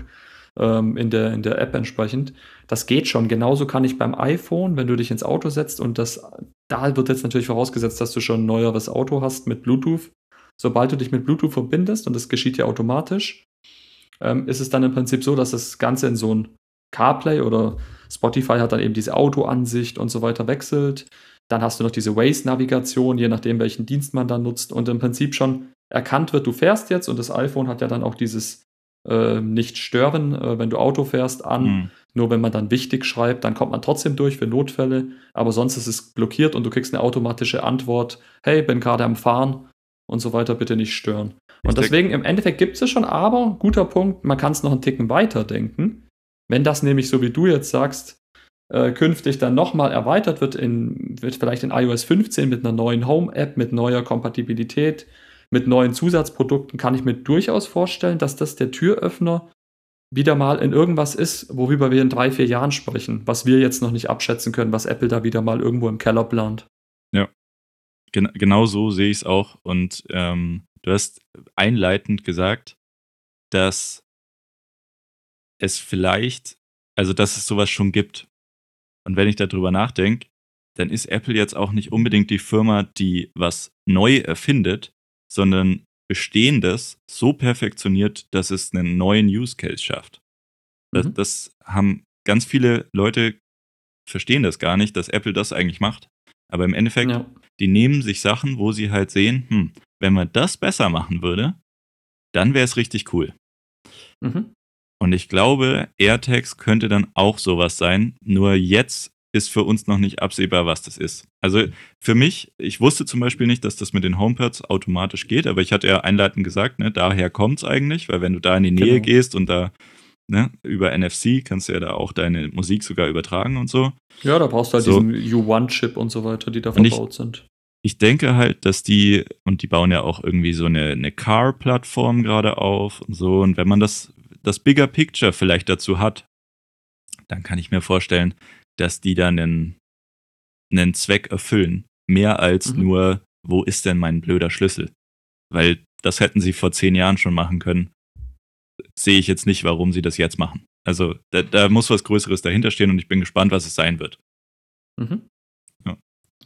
ähm, in, der, in der App entsprechend. Das geht schon. Genauso kann ich beim iPhone, wenn du dich ins Auto setzt und das, da wird jetzt natürlich vorausgesetzt, dass du schon ein neueres Auto hast mit Bluetooth. Sobald du dich mit Bluetooth verbindest, und das geschieht ja automatisch, ähm, ist es dann im Prinzip so, dass das Ganze in so ein CarPlay oder Spotify hat dann eben diese Autoansicht und so weiter wechselt. Dann hast du noch diese Waze-Navigation, je nachdem, welchen Dienst man dann nutzt. Und im Prinzip schon erkannt wird, du fährst jetzt. Und das iPhone hat ja dann auch dieses äh, Nicht-Stören, äh, wenn du Auto fährst, an. Mhm. Nur wenn man dann wichtig schreibt, dann kommt man trotzdem durch für Notfälle. Aber sonst ist es blockiert und du kriegst eine automatische Antwort: Hey, bin gerade am Fahren und so weiter, bitte nicht stören. Und deswegen, im Endeffekt gibt es schon, aber guter Punkt, man kann es noch einen Ticken weiter denken. Wenn das nämlich so wie du jetzt sagst, äh, künftig dann nochmal erweitert wird, in, wird vielleicht in iOS 15 mit einer neuen Home-App, mit neuer Kompatibilität, mit neuen Zusatzprodukten, kann ich mir durchaus vorstellen, dass das der Türöffner wieder mal in irgendwas ist, worüber wir in drei, vier Jahren sprechen, was wir jetzt noch nicht abschätzen können, was Apple da wieder mal irgendwo im Keller plant. Ja, Gen genau so sehe ich es auch. Und ähm, du hast einleitend gesagt, dass es vielleicht, also dass es sowas schon gibt. Und wenn ich darüber nachdenke, dann ist Apple jetzt auch nicht unbedingt die Firma, die was neu erfindet, sondern Bestehendes so perfektioniert, dass es einen neuen Use Case schafft. Das, mhm. das haben ganz viele Leute verstehen das gar nicht, dass Apple das eigentlich macht. Aber im Endeffekt, ja. die nehmen sich Sachen, wo sie halt sehen, hm, wenn man das besser machen würde, dann wäre es richtig cool. Mhm. Und ich glaube, AirTags könnte dann auch sowas sein. Nur jetzt ist für uns noch nicht absehbar, was das ist. Also für mich, ich wusste zum Beispiel nicht, dass das mit den HomePods automatisch geht, aber ich hatte ja einleitend gesagt, ne, daher kommt es eigentlich, weil wenn du da in die Nähe genau. gehst und da ne, über NFC kannst du ja da auch deine Musik sogar übertragen und so. Ja, da brauchst du halt so. diesen U1-Chip und so weiter, die da verbaut ich, sind. Ich denke halt, dass die, und die bauen ja auch irgendwie so eine, eine Car-Plattform gerade auf und so, und wenn man das, das Bigger Picture vielleicht dazu hat, dann kann ich mir vorstellen, dass die dann einen, einen Zweck erfüllen. Mehr als mhm. nur, wo ist denn mein blöder Schlüssel? Weil das hätten sie vor zehn Jahren schon machen können. Sehe ich jetzt nicht, warum sie das jetzt machen. Also da, da muss was Größeres dahinter stehen und ich bin gespannt, was es sein wird. Mhm.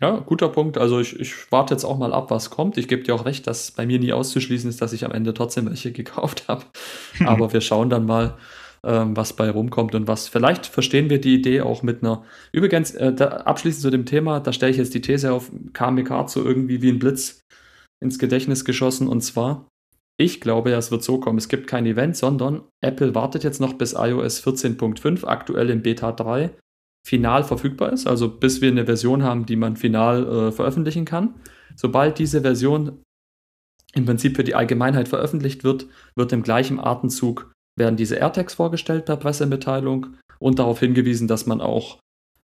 Ja. ja. guter Punkt. Also ich, ich warte jetzt auch mal ab, was kommt. Ich gebe dir auch recht, dass bei mir nie auszuschließen ist, dass ich am Ende trotzdem welche gekauft habe. Aber wir schauen dann mal ähm, was bei rumkommt und was. Vielleicht verstehen wir die Idee auch mit einer. Übrigens, äh, abschließend zu dem Thema, da stelle ich jetzt die These auf, kam so irgendwie wie ein Blitz ins Gedächtnis geschossen und zwar. Ich glaube, es wird so kommen. Es gibt kein Event, sondern Apple wartet jetzt noch bis iOS 14.5, aktuell in Beta 3, final verfügbar ist. Also bis wir eine Version haben, die man final äh, veröffentlichen kann. Sobald diese Version im Prinzip für die Allgemeinheit veröffentlicht wird, wird im gleichen Atemzug werden diese AirTags vorgestellt per Pressemitteilung und darauf hingewiesen, dass man auch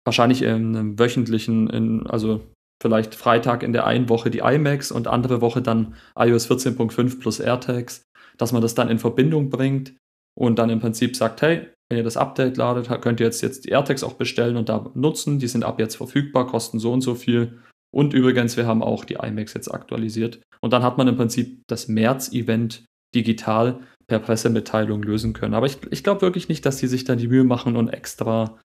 wahrscheinlich in einem wöchentlichen, in, also vielleicht Freitag in der einen Woche die iMacs und andere Woche dann iOS 14.5 plus AirTags, dass man das dann in Verbindung bringt und dann im Prinzip sagt, hey, wenn ihr das Update ladet, könnt ihr jetzt, jetzt die AirTags auch bestellen und da nutzen. Die sind ab jetzt verfügbar, kosten so und so viel. Und übrigens, wir haben auch die iMacs jetzt aktualisiert. Und dann hat man im Prinzip das März-Event digital per Pressemitteilung lösen können. Aber ich, ich glaube wirklich nicht, dass die sich da die Mühe machen und extra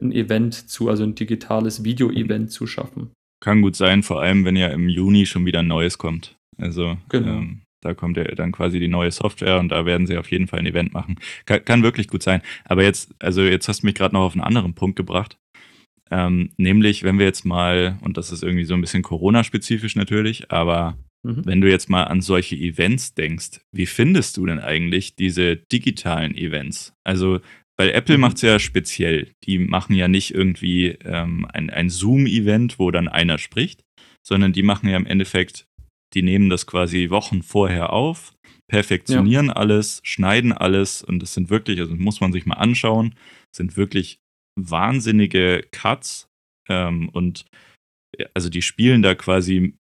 ein Event zu, also ein digitales Video-Event zu schaffen. Kann gut sein, vor allem wenn ja im Juni schon wieder ein neues kommt. Also genau. ähm, da kommt ja dann quasi die neue Software und da werden sie auf jeden Fall ein Event machen. Kann, kann wirklich gut sein. Aber jetzt, also jetzt hast du mich gerade noch auf einen anderen Punkt gebracht. Ähm, nämlich, wenn wir jetzt mal, und das ist irgendwie so ein bisschen Corona-spezifisch natürlich, aber Mhm. Wenn du jetzt mal an solche Events denkst, wie findest du denn eigentlich diese digitalen Events? Also, weil Apple mhm. macht es ja speziell. Die machen ja nicht irgendwie ähm, ein, ein Zoom-Event, wo dann einer spricht, sondern die machen ja im Endeffekt, die nehmen das quasi Wochen vorher auf, perfektionieren ja. alles, schneiden alles und das sind wirklich, also muss man sich mal anschauen, sind wirklich wahnsinnige Cuts ähm, und also die spielen da quasi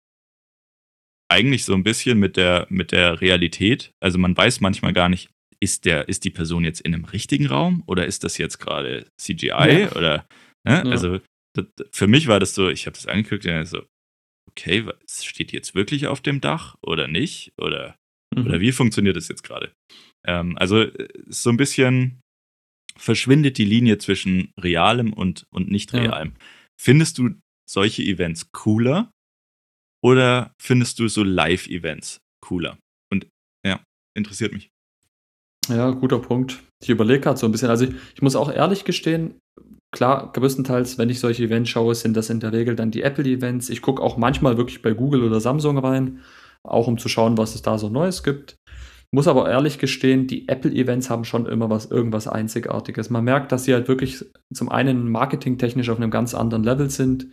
eigentlich so ein bisschen mit der, mit der Realität. Also man weiß manchmal gar nicht, ist, der, ist die Person jetzt in einem richtigen Raum oder ist das jetzt gerade CGI ja. oder ne? ja. also das, für mich war das so, ich habe das angeguckt und so, okay, was steht jetzt wirklich auf dem Dach oder nicht oder, mhm. oder wie funktioniert das jetzt gerade? Ähm, also äh, so ein bisschen verschwindet die Linie zwischen realem und, und nicht realem. Ja. Findest du solche Events cooler oder findest du so Live-Events cooler? Und ja, interessiert mich. Ja, guter Punkt. Ich überlege gerade so ein bisschen. Also ich, ich, muss auch ehrlich gestehen, klar, größtenteils, wenn ich solche Events schaue, sind das in der Regel dann die Apple-Events. Ich gucke auch manchmal wirklich bei Google oder Samsung rein, auch um zu schauen, was es da so Neues gibt. Muss aber ehrlich gestehen, die Apple-Events haben schon immer was, irgendwas Einzigartiges. Man merkt, dass sie halt wirklich zum einen marketingtechnisch auf einem ganz anderen Level sind.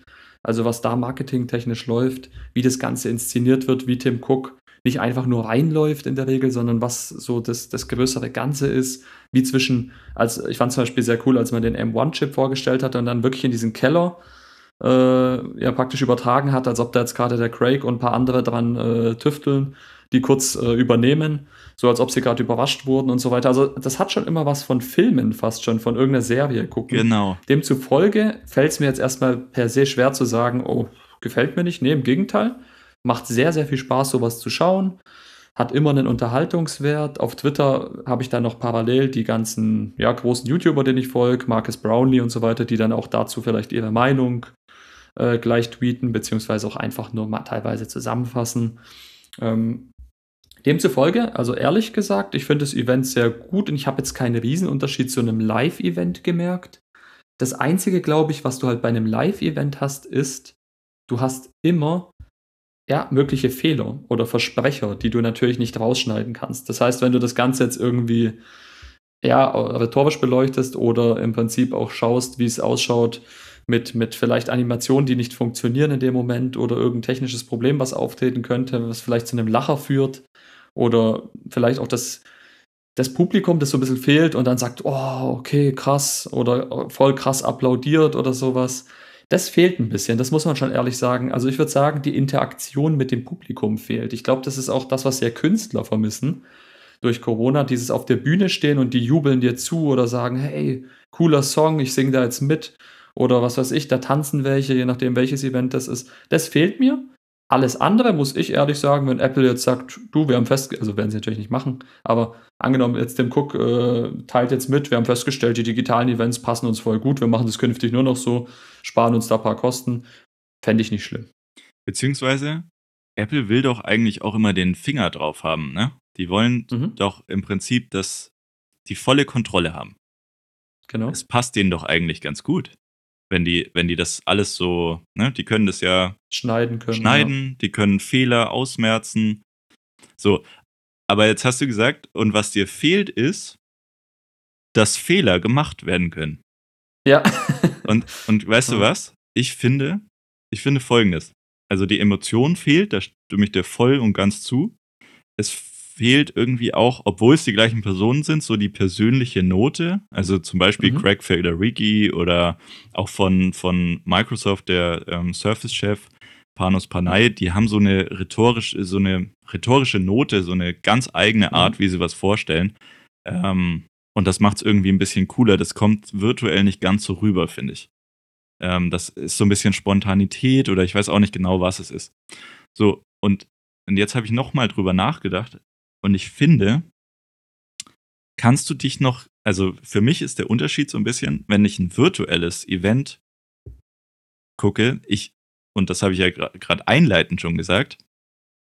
Also was da marketingtechnisch läuft, wie das Ganze inszeniert wird, wie Tim Cook nicht einfach nur reinläuft in der Regel, sondern was so das, das größere Ganze ist, wie zwischen, als ich fand zum Beispiel sehr cool, als man den M1-Chip vorgestellt hat und dann wirklich in diesen Keller äh, ja praktisch übertragen hat, als ob da jetzt gerade der Craig und ein paar andere dran äh, tüfteln, die kurz äh, übernehmen, so als ob sie gerade überrascht wurden und so weiter. Also das hat schon immer was von Filmen fast schon, von irgendeiner Serie gucken. Genau. Demzufolge fällt es mir jetzt erstmal per se schwer zu sagen, oh, gefällt mir nicht. Nee, im Gegenteil. Macht sehr, sehr viel Spaß, sowas zu schauen. Hat immer einen Unterhaltungswert. Auf Twitter habe ich dann noch parallel die ganzen ja, großen YouTuber, denen ich folge, Marcus Brownlee und so weiter, die dann auch dazu vielleicht ihre Meinung äh, gleich tweeten, beziehungsweise auch einfach nur mal teilweise zusammenfassen. Ähm, demzufolge, also ehrlich gesagt, ich finde das Event sehr gut und ich habe jetzt keinen Riesenunterschied zu einem Live-Event gemerkt. Das Einzige, glaube ich, was du halt bei einem Live-Event hast, ist, du hast immer ja, mögliche Fehler oder Versprecher, die du natürlich nicht rausschneiden kannst. Das heißt, wenn du das Ganze jetzt irgendwie ja, rhetorisch beleuchtest oder im Prinzip auch schaust, wie es ausschaut mit, mit vielleicht Animationen, die nicht funktionieren in dem Moment oder irgendein technisches Problem, was auftreten könnte, was vielleicht zu einem Lacher führt oder vielleicht auch das, das Publikum, das so ein bisschen fehlt und dann sagt, oh, okay, krass oder voll krass applaudiert oder sowas. Das fehlt ein bisschen, das muss man schon ehrlich sagen. Also ich würde sagen, die Interaktion mit dem Publikum fehlt. Ich glaube, das ist auch das, was sehr Künstler vermissen durch Corona, dieses auf der Bühne stehen und die jubeln dir zu oder sagen, hey, cooler Song, ich singe da jetzt mit oder was weiß ich, da tanzen welche, je nachdem welches Event das ist. Das fehlt mir. Alles andere muss ich ehrlich sagen, wenn Apple jetzt sagt, du, wir haben fest, also werden sie natürlich nicht machen, aber angenommen jetzt Tim Cook äh, teilt jetzt mit, wir haben festgestellt, die digitalen Events passen uns voll gut, wir machen das künftig nur noch so, sparen uns da ein paar Kosten, fände ich nicht schlimm. Beziehungsweise, Apple will doch eigentlich auch immer den Finger drauf haben, ne? Die wollen mhm. doch im Prinzip, dass die volle Kontrolle haben. Genau. Es passt denen doch eigentlich ganz gut wenn die, wenn die das alles so, ne, die können das ja schneiden können. Schneiden, ja. die können Fehler ausmerzen. So, aber jetzt hast du gesagt, und was dir fehlt, ist, dass Fehler gemacht werden können. Ja. und, und weißt du was? Ich finde, ich finde folgendes. Also die Emotion fehlt, da stimme ich dir voll und ganz zu. Es fehlt irgendwie auch, obwohl es die gleichen Personen sind, so die persönliche Note. Also zum Beispiel mhm. Craig Federighi oder auch von, von Microsoft, der ähm, Surface-Chef Panos Panay, die haben so eine rhetorische, so eine rhetorische Note, so eine ganz eigene mhm. Art, mhm. wie sie was vorstellen. Ähm, und das macht es irgendwie ein bisschen cooler. Das kommt virtuell nicht ganz so rüber, finde ich. Ähm, das ist so ein bisschen Spontanität oder ich weiß auch nicht genau, was es ist. So, und, und jetzt habe ich nochmal drüber nachgedacht. Und ich finde, kannst du dich noch, also für mich ist der Unterschied so ein bisschen, wenn ich ein virtuelles Event gucke, ich, und das habe ich ja gerade einleitend schon gesagt,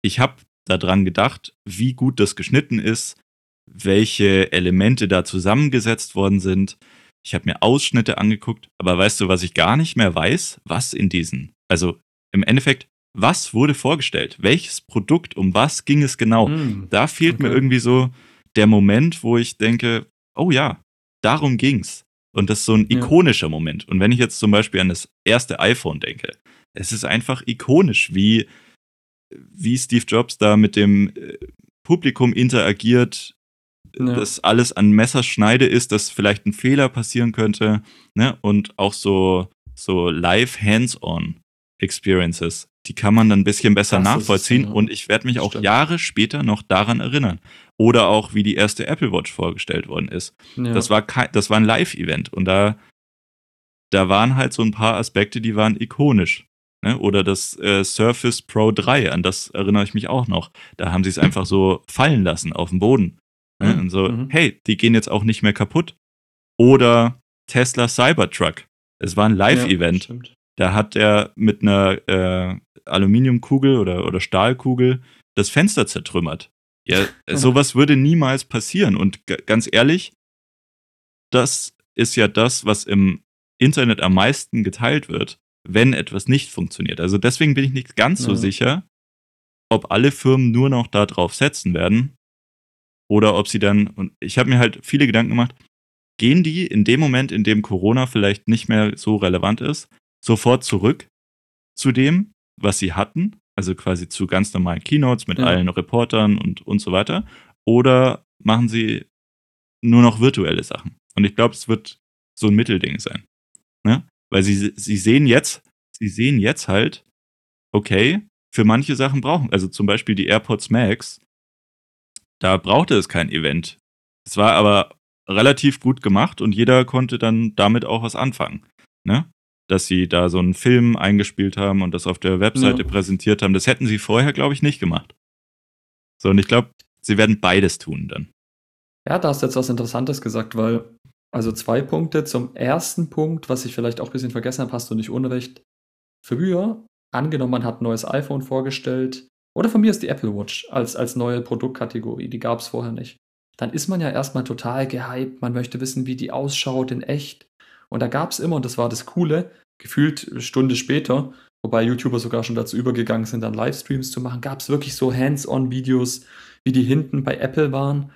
ich habe daran gedacht, wie gut das geschnitten ist, welche Elemente da zusammengesetzt worden sind. Ich habe mir Ausschnitte angeguckt, aber weißt du, was ich gar nicht mehr weiß? Was in diesen, also im Endeffekt, was wurde vorgestellt? Welches Produkt? Um was ging es genau? Mm, da fehlt okay. mir irgendwie so der Moment, wo ich denke, oh ja, darum ging's. Und das ist so ein ikonischer ja. Moment. Und wenn ich jetzt zum Beispiel an das erste iPhone denke, es ist einfach ikonisch, wie, wie Steve Jobs da mit dem äh, Publikum interagiert, ja. dass alles an Messerschneide ist, dass vielleicht ein Fehler passieren könnte, ne? Und auch so, so live hands-on Experiences die kann man dann ein bisschen besser das nachvollziehen genau. und ich werde mich auch Stimmt. Jahre später noch daran erinnern. Oder auch, wie die erste Apple Watch vorgestellt worden ist. Ja. Das, war kein, das war ein Live-Event und da, da waren halt so ein paar Aspekte, die waren ikonisch. Ne? Oder das äh, Surface Pro 3, an das erinnere ich mich auch noch. Da haben sie es einfach so fallen lassen auf dem Boden. Ne? Mhm. Und so, mhm. hey, die gehen jetzt auch nicht mehr kaputt. Oder Tesla Cybertruck. Es war ein Live-Event. Ja, da hat er mit einer äh, Aluminiumkugel oder, oder Stahlkugel das Fenster zertrümmert. Ja, sowas würde niemals passieren. Und ganz ehrlich, das ist ja das, was im Internet am meisten geteilt wird, wenn etwas nicht funktioniert. Also deswegen bin ich nicht ganz so sicher, ob alle Firmen nur noch darauf setzen werden oder ob sie dann, und ich habe mir halt viele Gedanken gemacht, gehen die in dem Moment, in dem Corona vielleicht nicht mehr so relevant ist, sofort zurück zu dem, was sie hatten. also quasi zu ganz normalen Keynotes mit ja. allen Reportern und, und so weiter, oder machen sie nur noch virtuelle Sachen? Und ich glaube, es wird so ein Mittelding sein. Ne? Weil sie, sie sehen jetzt, sie sehen jetzt halt, okay, für manche Sachen brauchen, also zum Beispiel die AirPods Max, da brauchte es kein Event. Es war aber relativ gut gemacht und jeder konnte dann damit auch was anfangen. Ne? Dass sie da so einen Film eingespielt haben und das auf der Webseite ja. präsentiert haben. Das hätten sie vorher, glaube ich, nicht gemacht. So, und ich glaube, sie werden beides tun dann. Ja, da hast du jetzt was Interessantes gesagt, weil, also zwei Punkte. Zum ersten Punkt, was ich vielleicht auch ein bisschen vergessen habe, hast du nicht unrecht. Früher, angenommen, man hat ein neues iPhone vorgestellt, oder von mir ist die Apple Watch als, als neue Produktkategorie, die gab es vorher nicht dann ist man ja erstmal total gehypt. Man möchte wissen, wie die ausschaut in echt. Und da gab es immer, und das war das Coole, gefühlt Stunde später, wobei YouTuber sogar schon dazu übergegangen sind, dann Livestreams zu machen, gab es wirklich so Hands-on-Videos, wie die hinten bei Apple waren,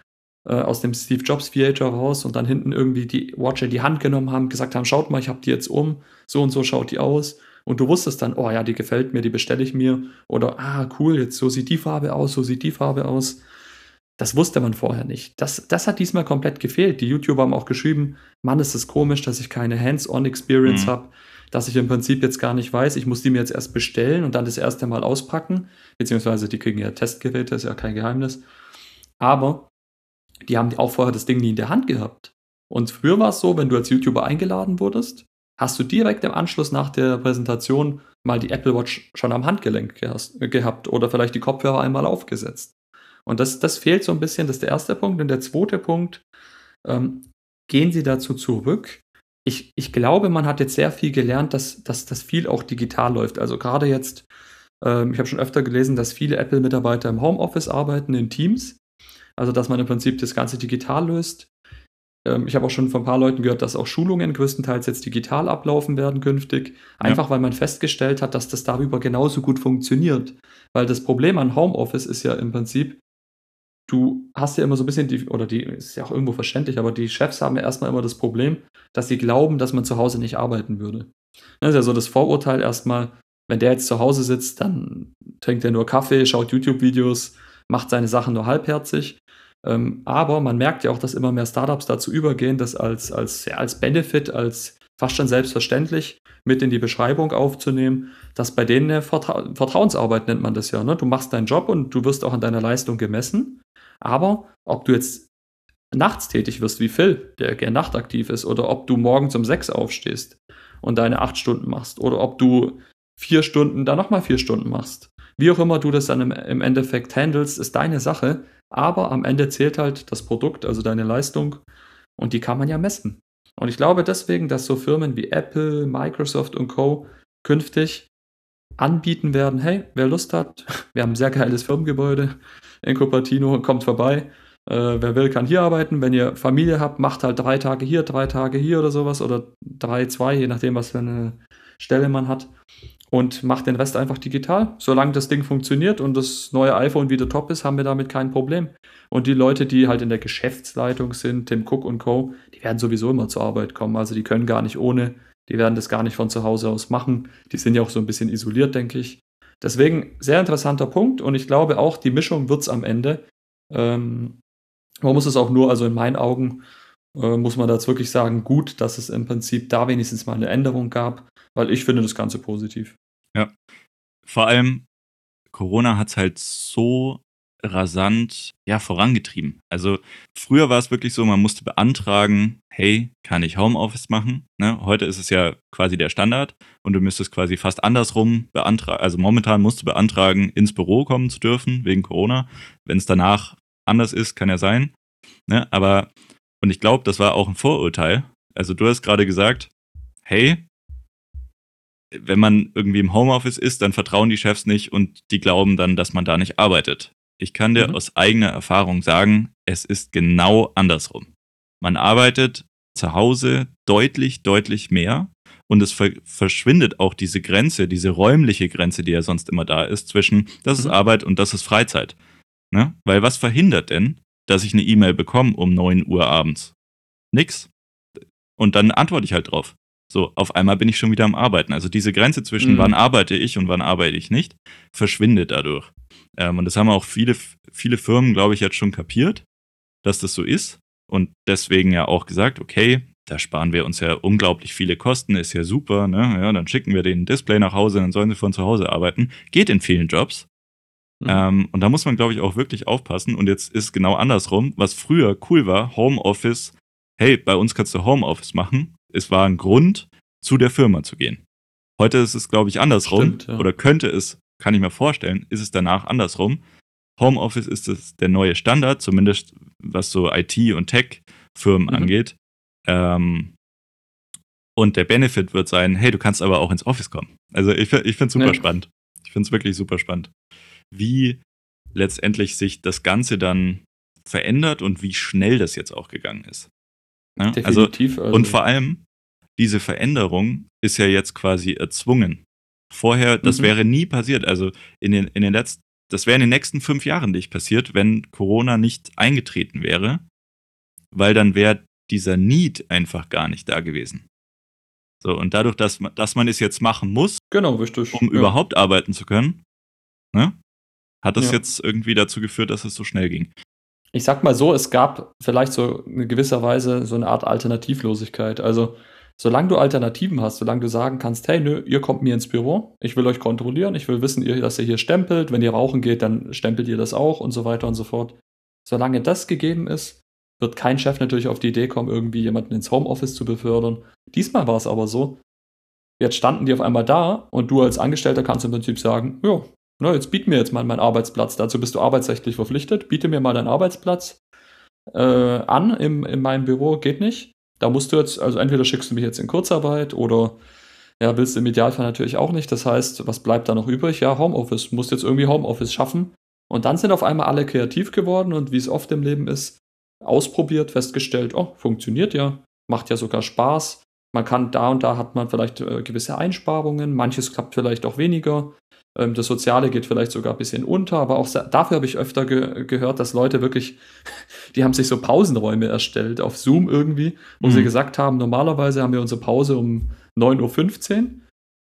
äh, aus dem Steve Jobs Theater raus und dann hinten irgendwie die Watch in die Hand genommen haben, gesagt haben, schaut mal, ich habe die jetzt um, so und so schaut die aus. Und du wusstest dann, oh ja, die gefällt mir, die bestelle ich mir. Oder, ah, cool, jetzt so sieht die Farbe aus, so sieht die Farbe aus. Das wusste man vorher nicht. Das, das hat diesmal komplett gefehlt. Die YouTuber haben auch geschrieben, Mann, ist es komisch, dass ich keine Hands-on-Experience mhm. habe, dass ich im Prinzip jetzt gar nicht weiß, ich muss die mir jetzt erst bestellen und dann das erste Mal auspacken, beziehungsweise die kriegen ja Testgeräte, ist ja kein Geheimnis. Aber die haben auch vorher das Ding nie in der Hand gehabt. Und früher war es so, wenn du als YouTuber eingeladen wurdest, hast du direkt im Anschluss nach der Präsentation mal die Apple Watch schon am Handgelenk gehabt oder vielleicht die Kopfhörer einmal aufgesetzt. Und das, das fehlt so ein bisschen, das ist der erste Punkt. Und der zweite Punkt, ähm, gehen Sie dazu zurück. Ich, ich glaube, man hat jetzt sehr viel gelernt, dass, dass das viel auch digital läuft. Also gerade jetzt, ähm, ich habe schon öfter gelesen, dass viele Apple-Mitarbeiter im Homeoffice arbeiten, in Teams. Also dass man im Prinzip das Ganze digital löst. Ähm, ich habe auch schon von ein paar Leuten gehört, dass auch Schulungen größtenteils jetzt digital ablaufen werden künftig. Einfach ja. weil man festgestellt hat, dass das darüber genauso gut funktioniert. Weil das Problem an Homeoffice ist ja im Prinzip, du hast ja immer so ein bisschen die, oder die, ist ja auch irgendwo verständlich, aber die Chefs haben ja erstmal immer das Problem, dass sie glauben, dass man zu Hause nicht arbeiten würde. Das ist ja so das Vorurteil erstmal, wenn der jetzt zu Hause sitzt, dann trinkt er nur Kaffee, schaut YouTube-Videos, macht seine Sachen nur halbherzig. Ähm, aber man merkt ja auch, dass immer mehr Startups dazu übergehen, das als, als, ja, als Benefit, als fast schon selbstverständlich mit in die Beschreibung aufzunehmen, dass bei denen eine Vertra Vertrauensarbeit nennt man das ja. Ne? Du machst deinen Job und du wirst auch an deiner Leistung gemessen. Aber ob du jetzt nachts tätig wirst wie Phil, der gerne nachtaktiv ist, oder ob du morgens um sechs aufstehst und deine acht Stunden machst, oder ob du vier Stunden, dann nochmal vier Stunden machst. Wie auch immer du das dann im Endeffekt handelst, ist deine Sache. Aber am Ende zählt halt das Produkt, also deine Leistung. Und die kann man ja messen. Und ich glaube deswegen, dass so Firmen wie Apple, Microsoft und Co. künftig anbieten werden, hey, wer Lust hat, wir haben ein sehr geiles Firmengebäude in Cupertino, kommt vorbei. Äh, wer will, kann hier arbeiten. Wenn ihr Familie habt, macht halt drei Tage hier, drei Tage hier oder sowas oder drei, zwei, je nachdem, was für eine Stelle man hat. Und macht den Rest einfach digital. Solange das Ding funktioniert und das neue iPhone wieder top ist, haben wir damit kein Problem. Und die Leute, die halt in der Geschäftsleitung sind, Tim Cook und Co., die werden sowieso immer zur Arbeit kommen. Also die können gar nicht ohne die werden das gar nicht von zu Hause aus machen. Die sind ja auch so ein bisschen isoliert, denke ich. Deswegen sehr interessanter Punkt und ich glaube auch, die Mischung wird es am Ende. Ähm, man muss es auch nur, also in meinen Augen, äh, muss man da wirklich sagen, gut, dass es im Prinzip da wenigstens mal eine Änderung gab, weil ich finde das Ganze positiv. Ja. Vor allem, Corona hat es halt so rasant ja, vorangetrieben. Also früher war es wirklich so, man musste beantragen, hey, kann ich Homeoffice machen? Ne? Heute ist es ja quasi der Standard und du müsstest quasi fast andersrum beantragen. Also momentan musst du beantragen, ins Büro kommen zu dürfen wegen Corona. Wenn es danach anders ist, kann ja sein. Ne? Aber, und ich glaube, das war auch ein Vorurteil. Also du hast gerade gesagt, hey, wenn man irgendwie im Homeoffice ist, dann vertrauen die Chefs nicht und die glauben dann, dass man da nicht arbeitet. Ich kann dir mhm. aus eigener Erfahrung sagen, es ist genau andersrum. Man arbeitet zu Hause deutlich, deutlich mehr und es ver verschwindet auch diese Grenze, diese räumliche Grenze, die ja sonst immer da ist, zwischen das ist mhm. Arbeit und das ist Freizeit. Ne? Weil was verhindert denn, dass ich eine E-Mail bekomme um 9 Uhr abends? Nix. Und dann antworte ich halt drauf. So, auf einmal bin ich schon wieder am Arbeiten. Also diese Grenze zwischen Mhm. wann arbeite ich und wann arbeite ich nicht, verschwindet dadurch. Ähm, und das haben auch viele, viele Firmen, glaube ich, jetzt schon kapiert, dass das so ist. Und deswegen ja auch gesagt, okay, da sparen wir uns ja unglaublich viele Kosten, ist ja super, ne? Ja, dann schicken wir den Display nach Hause, dann sollen sie von zu Hause arbeiten. Geht in vielen Jobs. Mhm. Ähm, und da muss man, glaube ich, auch wirklich aufpassen. Und jetzt ist genau andersrum. Was früher cool war, Homeoffice, hey, bei uns kannst du Homeoffice machen. Es war ein Grund, zu der Firma zu gehen. Heute ist es, glaube ich, andersrum. Stimmt, ja. Oder könnte es, kann ich mir vorstellen, ist es danach andersrum. Homeoffice ist es der neue Standard, zumindest was so IT- und Tech-Firmen Mhm. angeht. Ähm, und der Benefit wird sein, hey, du kannst aber auch ins Office kommen. Also ich, ich finde es super Ja. spannend. Ich finde es wirklich super spannend. Wie letztendlich sich das Ganze dann verändert und wie schnell das jetzt auch gegangen ist. Ne? Also, Definitiv. Also, und vor allem, diese Veränderung ist ja jetzt quasi erzwungen. Vorher, das Mhm. wäre nie passiert. Also in den, in den letzten, das wäre in den nächsten fünf Jahren nicht passiert, wenn Corona nicht eingetreten wäre, weil dann wäre dieser Need einfach gar nicht da gewesen. So, und dadurch, dass man, dass man es jetzt machen muss, genau, richtig. um Ja. überhaupt arbeiten zu können, ne, hat das Ja. jetzt irgendwie dazu geführt, dass es so schnell ging. Ich sag mal so, es gab vielleicht so in gewisser Weise so eine Art Alternativlosigkeit. Also, solange du Alternativen hast, solange du sagen kannst, hey, nö, ihr kommt mir ins Büro, ich will euch kontrollieren, ich will wissen, dass ihr hier stempelt, wenn ihr rauchen geht, dann stempelt ihr das auch und so weiter und so fort. Solange das gegeben ist, wird kein Chef natürlich auf die Idee kommen, irgendwie jemanden ins Homeoffice zu befördern. Diesmal war es aber so. Jetzt standen die auf einmal da und du als Angestellter kannst im Prinzip sagen, ja, na, jetzt biet mir jetzt mal meinen Arbeitsplatz. Dazu bist du arbeitsrechtlich verpflichtet. Biete mir mal deinen Arbeitsplatz äh, an im, in meinem Büro. Geht nicht. Da musst du jetzt, also entweder schickst du mich jetzt in Kurzarbeit oder ja, willst du im Idealfall natürlich auch nicht. Das heißt, was bleibt da noch übrig? Ja, Homeoffice. Du musst jetzt irgendwie Homeoffice schaffen. Und dann sind auf einmal alle kreativ geworden und wie es oft im Leben ist, ausprobiert, festgestellt, oh, funktioniert ja, macht ja sogar Spaß. Man kann da und da hat man vielleicht äh, gewisse Einsparungen, manches klappt vielleicht auch weniger. Ähm, das Soziale geht vielleicht sogar ein bisschen unter, aber auch dafür habe ich öfter ge gehört, dass Leute wirklich, die haben sich so Pausenräume erstellt auf Zoom irgendwie, wo Mhm. sie gesagt haben, normalerweise haben wir unsere Pause um 9.15 Uhr.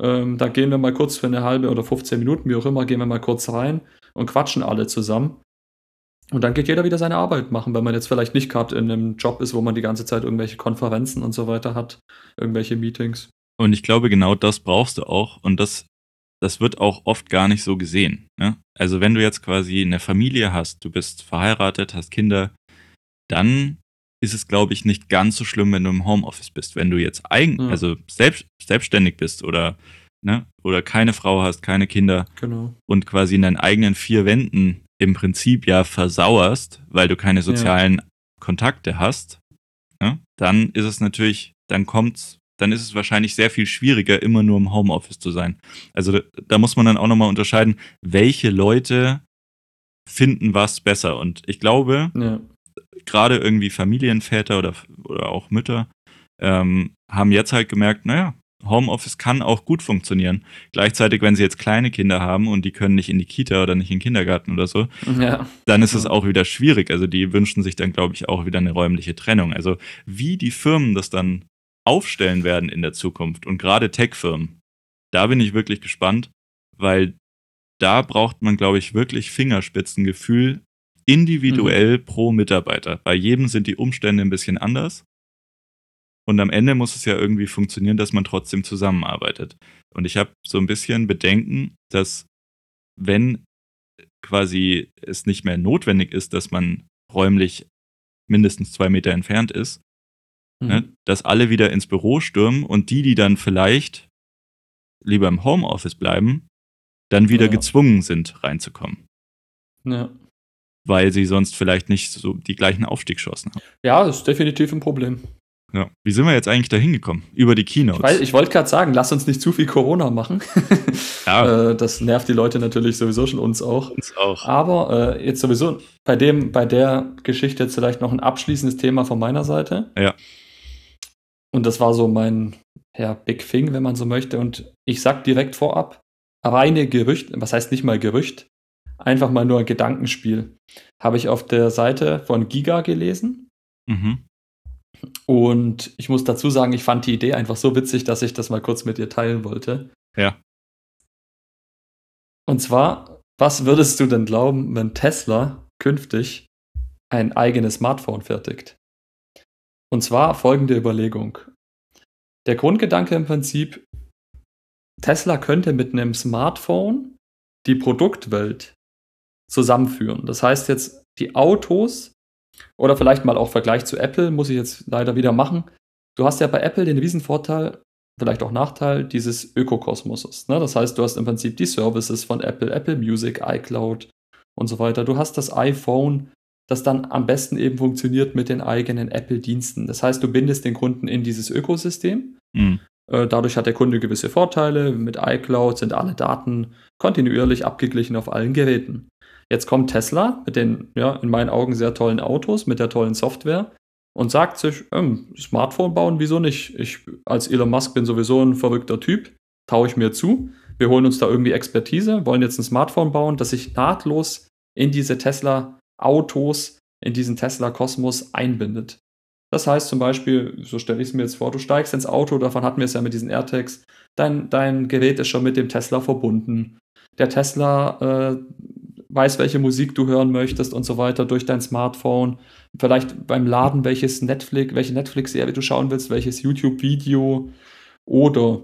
Ähm, da gehen wir mal kurz für eine halbe oder 15 Minuten, wie auch immer, gehen wir mal kurz rein und quatschen alle zusammen. Und dann geht jeder wieder seine Arbeit machen, wenn man jetzt vielleicht nicht gerade in einem Job ist, wo man die ganze Zeit irgendwelche Konferenzen und so weiter hat, irgendwelche Meetings. Und ich glaube, genau das brauchst du auch. Und das, das wird auch oft gar nicht so gesehen. Ne? Also wenn du jetzt quasi eine Familie hast, du bist verheiratet, hast Kinder, dann ist es, glaube ich, nicht ganz so schlimm, wenn du im Homeoffice bist. Wenn du jetzt eigen, Ja. also selbst, selbstständig bist oder, ne, oder keine Frau hast, keine Kinder Genau. und quasi in deinen eigenen vier Wänden im Prinzip ja versauerst, weil du keine sozialen Kontakte hast, ne, dann ist es natürlich, dann kommt's, dann ist es wahrscheinlich sehr viel schwieriger, immer nur im Homeoffice zu sein. Also da, da muss man dann auch nochmal unterscheiden, welche Leute finden was besser. Und ich glaube, Ja. gerade irgendwie Familienväter oder, oder auch Mütter ähm, haben jetzt halt gemerkt, naja, Homeoffice kann auch gut funktionieren. Gleichzeitig, wenn sie jetzt kleine Kinder haben und die können nicht in die Kita oder nicht in den Kindergarten oder so, ja. dann ist es auch wieder schwierig. Also die wünschen sich dann, glaube ich, auch wieder eine räumliche Trennung. Also wie die Firmen das dann aufstellen werden in der Zukunft und gerade Tech-Firmen, da bin ich wirklich gespannt, weil da braucht man, glaube ich, wirklich Fingerspitzengefühl individuell pro Mitarbeiter. Bei jedem sind die Umstände ein bisschen anders. Und am Ende muss es ja irgendwie funktionieren, dass man trotzdem zusammenarbeitet. Und ich habe so ein bisschen Bedenken, dass wenn quasi es nicht mehr notwendig ist, dass man räumlich mindestens zwei Meter entfernt ist, Mhm. ne, dass alle wieder ins Büro stürmen und die, die dann vielleicht lieber im Homeoffice bleiben, dann wieder Ja. gezwungen sind, reinzukommen, ja. weil sie sonst vielleicht nicht so die gleichen Aufstiegschancen haben. Ja, ist definitiv ein Problem. Ja. Wie sind wir jetzt eigentlich da hingekommen? Über die Keynotes. Weil ich wollte gerade sagen, lass uns nicht zu viel Corona machen. Ja. äh, das nervt die Leute natürlich sowieso schon uns auch. uns auch. Aber äh, jetzt sowieso bei dem, bei der Geschichte jetzt vielleicht noch ein abschließendes Thema von meiner Seite. Ja. Und das war so mein ja, Big Thing, wenn man so möchte. Und ich sag direkt vorab, reine Gerücht, was heißt nicht mal Gerücht, einfach mal nur ein Gedankenspiel. Habe ich auf der Seite von Giga gelesen. Mhm. Und ich muss dazu sagen, ich fand die Idee einfach so witzig, dass ich das mal kurz mit dir teilen wollte. Ja. Und zwar, was würdest du denn glauben, wenn Tesla künftig ein eigenes Smartphone fertigt? Und zwar folgende Überlegung. Der Grundgedanke im Prinzip, Tesla könnte mit einem Smartphone die Produktwelt zusammenführen. Das heißt jetzt, die Autos oder vielleicht mal auch Vergleich zu Apple, muss ich jetzt leider wieder machen. Du hast ja bei Apple den Riesenvorteil, vielleicht auch Nachteil dieses Ökokosmoses. Ne? Das heißt, du hast im Prinzip die Services von Apple, Apple Music, iCloud und so weiter. Du hast das iPhone, das dann am besten eben funktioniert mit den eigenen Apple-Diensten. Das heißt, du bindest den Kunden in dieses Ökosystem. Mhm. Dadurch hat der Kunde gewisse Vorteile. Mit iCloud sind alle Daten kontinuierlich abgeglichen auf allen Geräten. Jetzt kommt Tesla mit den, ja, in meinen Augen sehr tollen Autos, mit der tollen Software und sagt sich, ähm, Smartphone bauen, wieso nicht? Ich als Elon Musk bin sowieso ein verrückter Typ, traue ich mir zu. Wir holen uns da irgendwie Expertise, wollen jetzt ein Smartphone bauen, das sich nahtlos in diese Tesla-Autos, in diesen Tesla-Kosmos einbindet. Das heißt zum Beispiel, so stelle ich es mir jetzt vor, du steigst ins Auto, davon hatten wir es ja mit diesen AirTags, dein, dein Gerät ist schon mit dem Tesla verbunden. Der Tesla äh, weiß, welche Musik du hören möchtest und so weiter durch dein Smartphone. Vielleicht beim Laden, welches Netflix, welche Netflix-Serie du schauen willst, welches YouTube-Video oder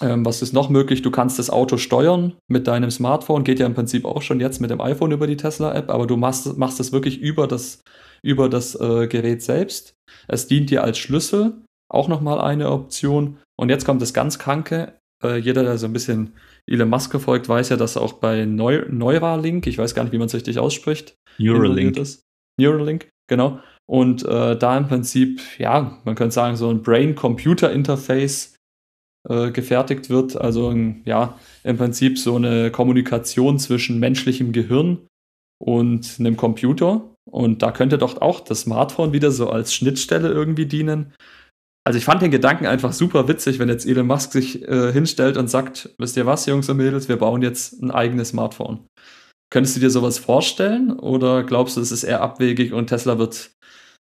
ähm, was ist noch möglich? Du kannst das Auto steuern mit deinem Smartphone, geht ja im Prinzip auch schon jetzt mit dem iPhone über die Tesla-App, aber du machst, machst das wirklich über das, über das äh, Gerät selbst. Es dient dir als Schlüssel, auch nochmal eine Option. Und jetzt kommt das ganz Kranke. Äh, jeder, der so ein bisschen Elon Musk verfolgt, weiß ja, dass auch bei Neu Neuralink, ich weiß gar nicht, wie man es richtig ausspricht, Neuralink. Ist. Neuralink, genau. Und äh, da im Prinzip, ja, man könnte sagen, so ein Brain-Computer-Interface äh, gefertigt wird. Also ja, im Prinzip so eine Kommunikation zwischen menschlichem Gehirn und einem Computer. Und da könnte doch auch das Smartphone wieder so als Schnittstelle irgendwie dienen. Also ich fand den Gedanken einfach super witzig, wenn jetzt Elon Musk sich äh, hinstellt und sagt, wisst ihr was, Jungs und Mädels, wir bauen jetzt ein eigenes Smartphone. Könntest du dir sowas vorstellen oder glaubst du, es ist eher abwegig und Tesla wird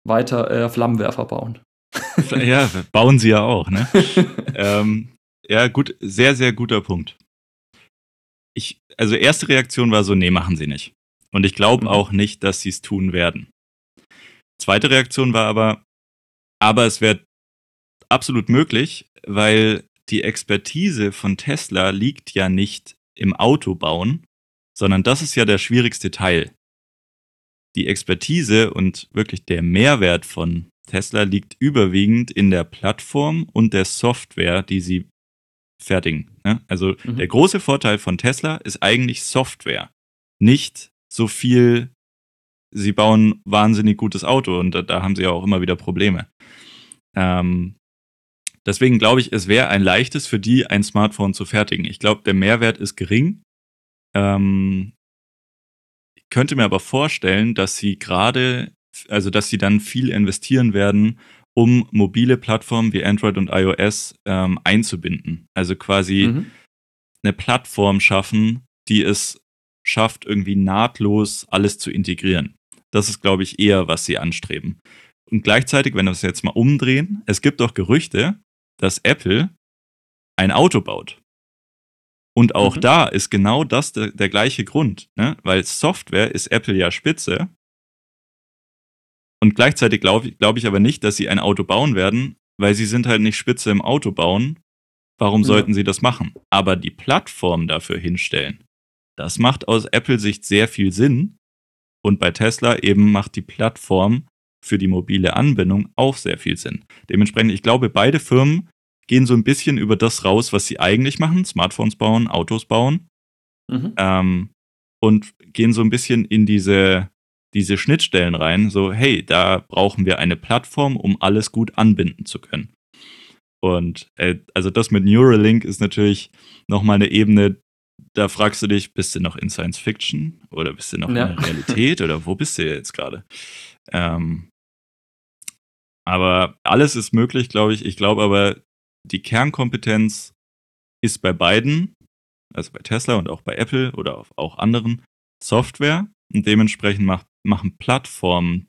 weiter äh, Flammenwerfer bauen? Ja, bauen sie ja auch, ne? ähm, ja, gut, sehr, sehr guter Punkt. Ich, also erste Reaktion war so, nee, machen sie nicht. Und ich glaube mhm. auch nicht, dass sie es tun werden. Zweite Reaktion war aber, aber es wäre absolut möglich, weil die Expertise von Tesla liegt ja nicht im Autobauen, sondern das ist ja der schwierigste Teil. Die Expertise und wirklich der Mehrwert von Tesla liegt überwiegend in der Plattform und der Software, die sie fertigen. Ne? Also mhm. der große Vorteil von Tesla ist eigentlich Software, nicht so viel. Sie bauen wahnsinnig gutes Auto und da, da haben sie ja auch immer wieder Probleme. Ähm, Deswegen glaube ich, es wäre ein leichtes für die, ein Smartphone zu fertigen. Ich glaube, der Mehrwert ist gering. Ähm, ich könnte mir aber vorstellen, dass sie gerade, also dass sie dann viel investieren werden, um mobile Plattformen wie Android und iOS ähm, einzubinden. Also quasi mhm. eine Plattform schaffen, die es schafft, irgendwie nahtlos alles zu integrieren. Das ist, glaube ich, eher, was sie anstreben. Und gleichzeitig, wenn wir es jetzt mal umdrehen, es gibt doch Gerüchte, dass Apple ein Auto baut. Und auch mhm. da ist genau das der, der gleiche Grund, ne? weil Software ist Apple ja spitze. Und gleichzeitig glaube glaub ich aber nicht, dass sie ein Auto bauen werden, weil sie sind halt nicht spitze im Auto bauen. Warum ja. sollten sie das machen? Aber die Plattform dafür hinstellen, das macht aus Apple-Sicht sehr viel Sinn. Und bei Tesla eben macht die Plattform für die mobile Anbindung auch sehr viel Sinn. Dementsprechend, ich glaube, beide Firmen gehen so ein bisschen über das raus, was sie eigentlich machen, Smartphones bauen, Autos bauen, mhm. ähm, und gehen so ein bisschen in diese, diese Schnittstellen rein, so, hey, da brauchen wir eine Plattform, um alles gut anbinden zu können. Und äh, also das mit Neuralink ist natürlich nochmal eine Ebene, da fragst du dich, bist du noch in Science Fiction oder bist du noch ja. in der Realität oder wo bist du jetzt gerade? Ähm, aber alles ist möglich, glaube ich. Ich glaube aber, die Kernkompetenz ist bei beiden, also bei Tesla und auch bei Apple oder auch anderen, Software. Und dementsprechend macht, machen Plattformen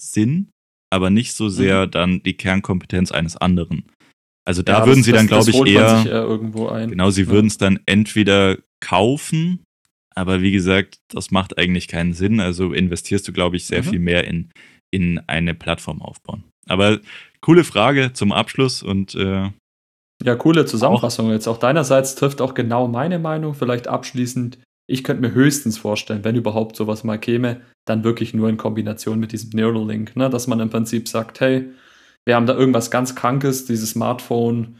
Sinn. aber nicht so sehr mhm. dann die Kernkompetenz eines anderen. Also da ja, würden das, sie dann, glaube ich, eher, irgendwo ein. Genau, sie ja. würden es dann entweder kaufen, aber wie gesagt, das macht eigentlich keinen Sinn. Also investierst du, glaube ich, sehr mhm. viel mehr in, in eine Plattform aufbauen. Aber coole Frage zum Abschluss und äh, ja, coole Zusammenfassung auch. jetzt. Auch deinerseits trifft auch genau meine Meinung. Vielleicht abschließend, ich könnte mir höchstens vorstellen, wenn überhaupt sowas mal käme, dann wirklich nur in Kombination mit diesem Neuralink, ne? dass man im Prinzip sagt, hey, wir haben da irgendwas ganz Krankes, dieses Smartphone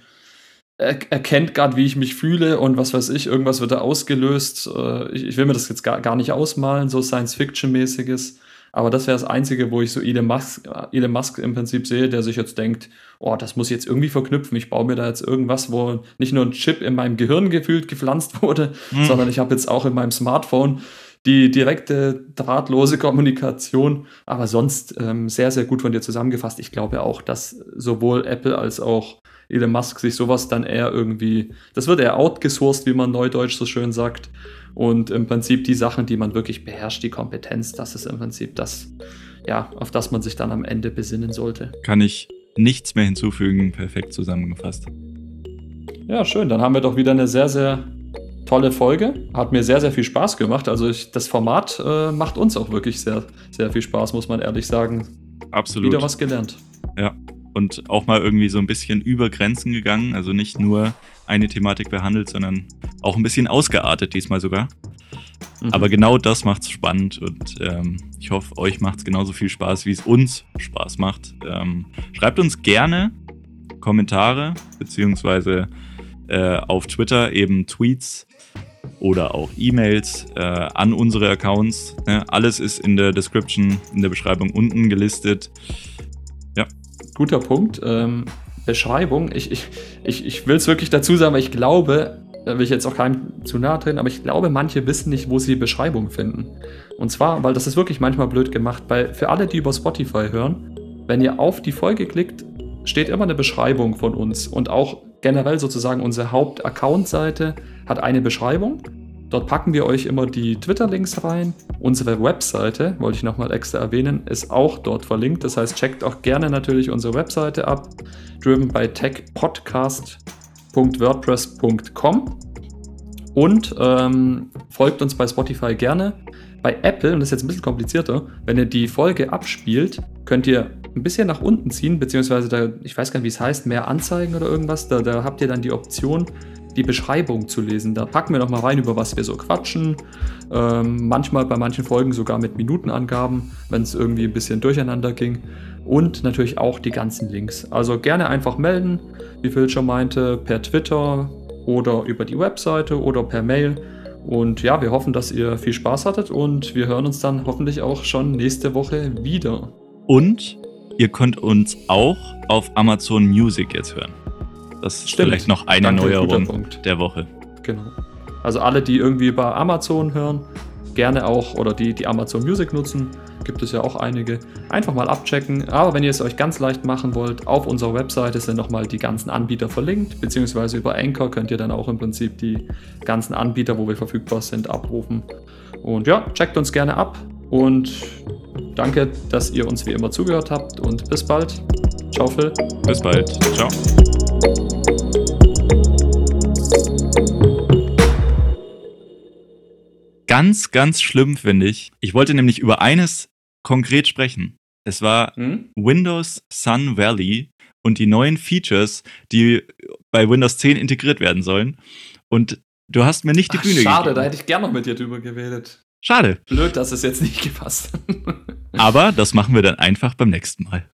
er erkennt gerade, wie ich mich fühle und was weiß ich, irgendwas wird da ausgelöst. Äh, ich, ich, will mir das jetzt gar, gar nicht ausmalen, so Science-Fiction-mäßiges. Aber das wäre das Einzige, wo ich so Elon Musk, Elon Musk im Prinzip sehe, der sich jetzt denkt, oh, das muss ich jetzt irgendwie verknüpfen. Ich baue mir da jetzt irgendwas, wo nicht nur ein Chip in meinem Gehirn gefühlt gepflanzt wurde, mhm. sondern ich habe jetzt auch in meinem Smartphone die direkte drahtlose Kommunikation. Aber sonst ähm, sehr, sehr gut von dir zusammengefasst. Ich glaube auch, dass sowohl Apple als auch Elon Musk sich sowas dann eher irgendwie, das wird eher outgesourced, wie man neudeutsch so schön sagt. Und im Prinzip die Sachen, die man wirklich beherrscht, die Kompetenz, das ist im Prinzip das, ja, auf das man sich dann am Ende besinnen sollte. Kann ich nichts mehr hinzufügen, perfekt zusammengefasst. Ja, schön. Dann haben wir doch wieder eine sehr, sehr tolle Folge. Hat mir sehr, sehr viel Spaß gemacht. Also ich, das Format äh, macht uns auch wirklich sehr, sehr viel Spaß, muss man ehrlich sagen. Absolut. Wieder was gelernt. Ja. Und auch mal irgendwie so ein bisschen über Grenzen gegangen. Also nicht nur eine Thematik behandelt, sondern auch ein bisschen ausgeartet diesmal sogar. Mhm. Aber genau das macht es spannend und ähm, ich hoffe, euch macht es genauso viel Spaß, wie es uns Spaß macht. Ähm, schreibt uns gerne Kommentare, beziehungsweise äh, auf Twitter eben Tweets oder auch E-Mails äh, an unsere Accounts. Ne? Alles ist in der Description, in der Beschreibung unten gelistet. Ja. Guter Punkt. Ähm, Beschreibung. Ich, ich, ich, ich will es wirklich dazu sagen, weil ich glaube, da will ich jetzt auch keinem zu nahe treten, aber ich glaube, manche wissen nicht, wo sie Beschreibung finden. Und zwar, weil das ist wirklich manchmal blöd gemacht, weil für alle, die über Spotify hören, wenn ihr auf die Folge klickt, steht immer eine Beschreibung von uns und auch generell sozusagen unsere Haupt-Account-Seite hat eine Beschreibung. Dort packen wir euch immer die Twitter-Links rein. Unsere Webseite, wollte ich nochmal extra erwähnen, ist auch dort verlinkt. Das heißt, checkt auch gerne natürlich unsere Webseite ab, driven by techpodcast.wordpress.com und ähm, folgt uns bei Spotify gerne. Bei Apple, und das ist jetzt ein bisschen komplizierter, wenn ihr die Folge abspielt, könnt ihr ein bisschen nach unten ziehen, beziehungsweise da, ich weiß gar nicht, wie es heißt, mehr Anzeigen oder irgendwas. Da, da habt ihr dann die Option, die Beschreibung zu lesen. Da packen wir nochmal rein, über was wir so quatschen. Ähm, manchmal bei manchen Folgen sogar mit Minutenangaben, wenn es irgendwie ein bisschen durcheinander ging. Und natürlich auch die ganzen Links. Also gerne einfach melden, wie Phil schon meinte, per Twitter oder über die Webseite oder per Mail. Und ja, wir hoffen, dass ihr viel Spaß hattet und wir hören uns dann hoffentlich auch schon nächste Woche wieder. Und ihr könnt uns auch auf Amazon Music jetzt hören. Das ist Stimmt. vielleicht noch eine Danke, Neuerung der Woche. Genau. Also alle, die irgendwie bei Amazon hören, gerne auch oder die, die Amazon Music nutzen, gibt es ja auch einige, einfach mal abchecken. Aber wenn ihr es euch ganz leicht machen wollt, auf unserer Webseite sind nochmal die ganzen Anbieter verlinkt, beziehungsweise über Anchor könnt ihr dann auch im Prinzip die ganzen Anbieter, wo wir verfügbar sind, abrufen. Und ja, checkt uns gerne ab und danke, dass ihr uns wie immer zugehört habt und bis bald. Ciao, Phil. Bis bald. Ciao. Ganz, ganz schlimm finde ich. Ich wollte nämlich über eines konkret sprechen. Es war hm? Windows Sun Valley und die neuen Features, die bei Windows 10 integriert werden sollen. Und du hast mir nicht die Ach, Bühne schade, gegeben. Schade, da hätte ich gerne noch mit dir drüber geredet. Schade. Blöd, dass es jetzt nicht gepasst hat. Aber das machen wir dann einfach beim nächsten Mal.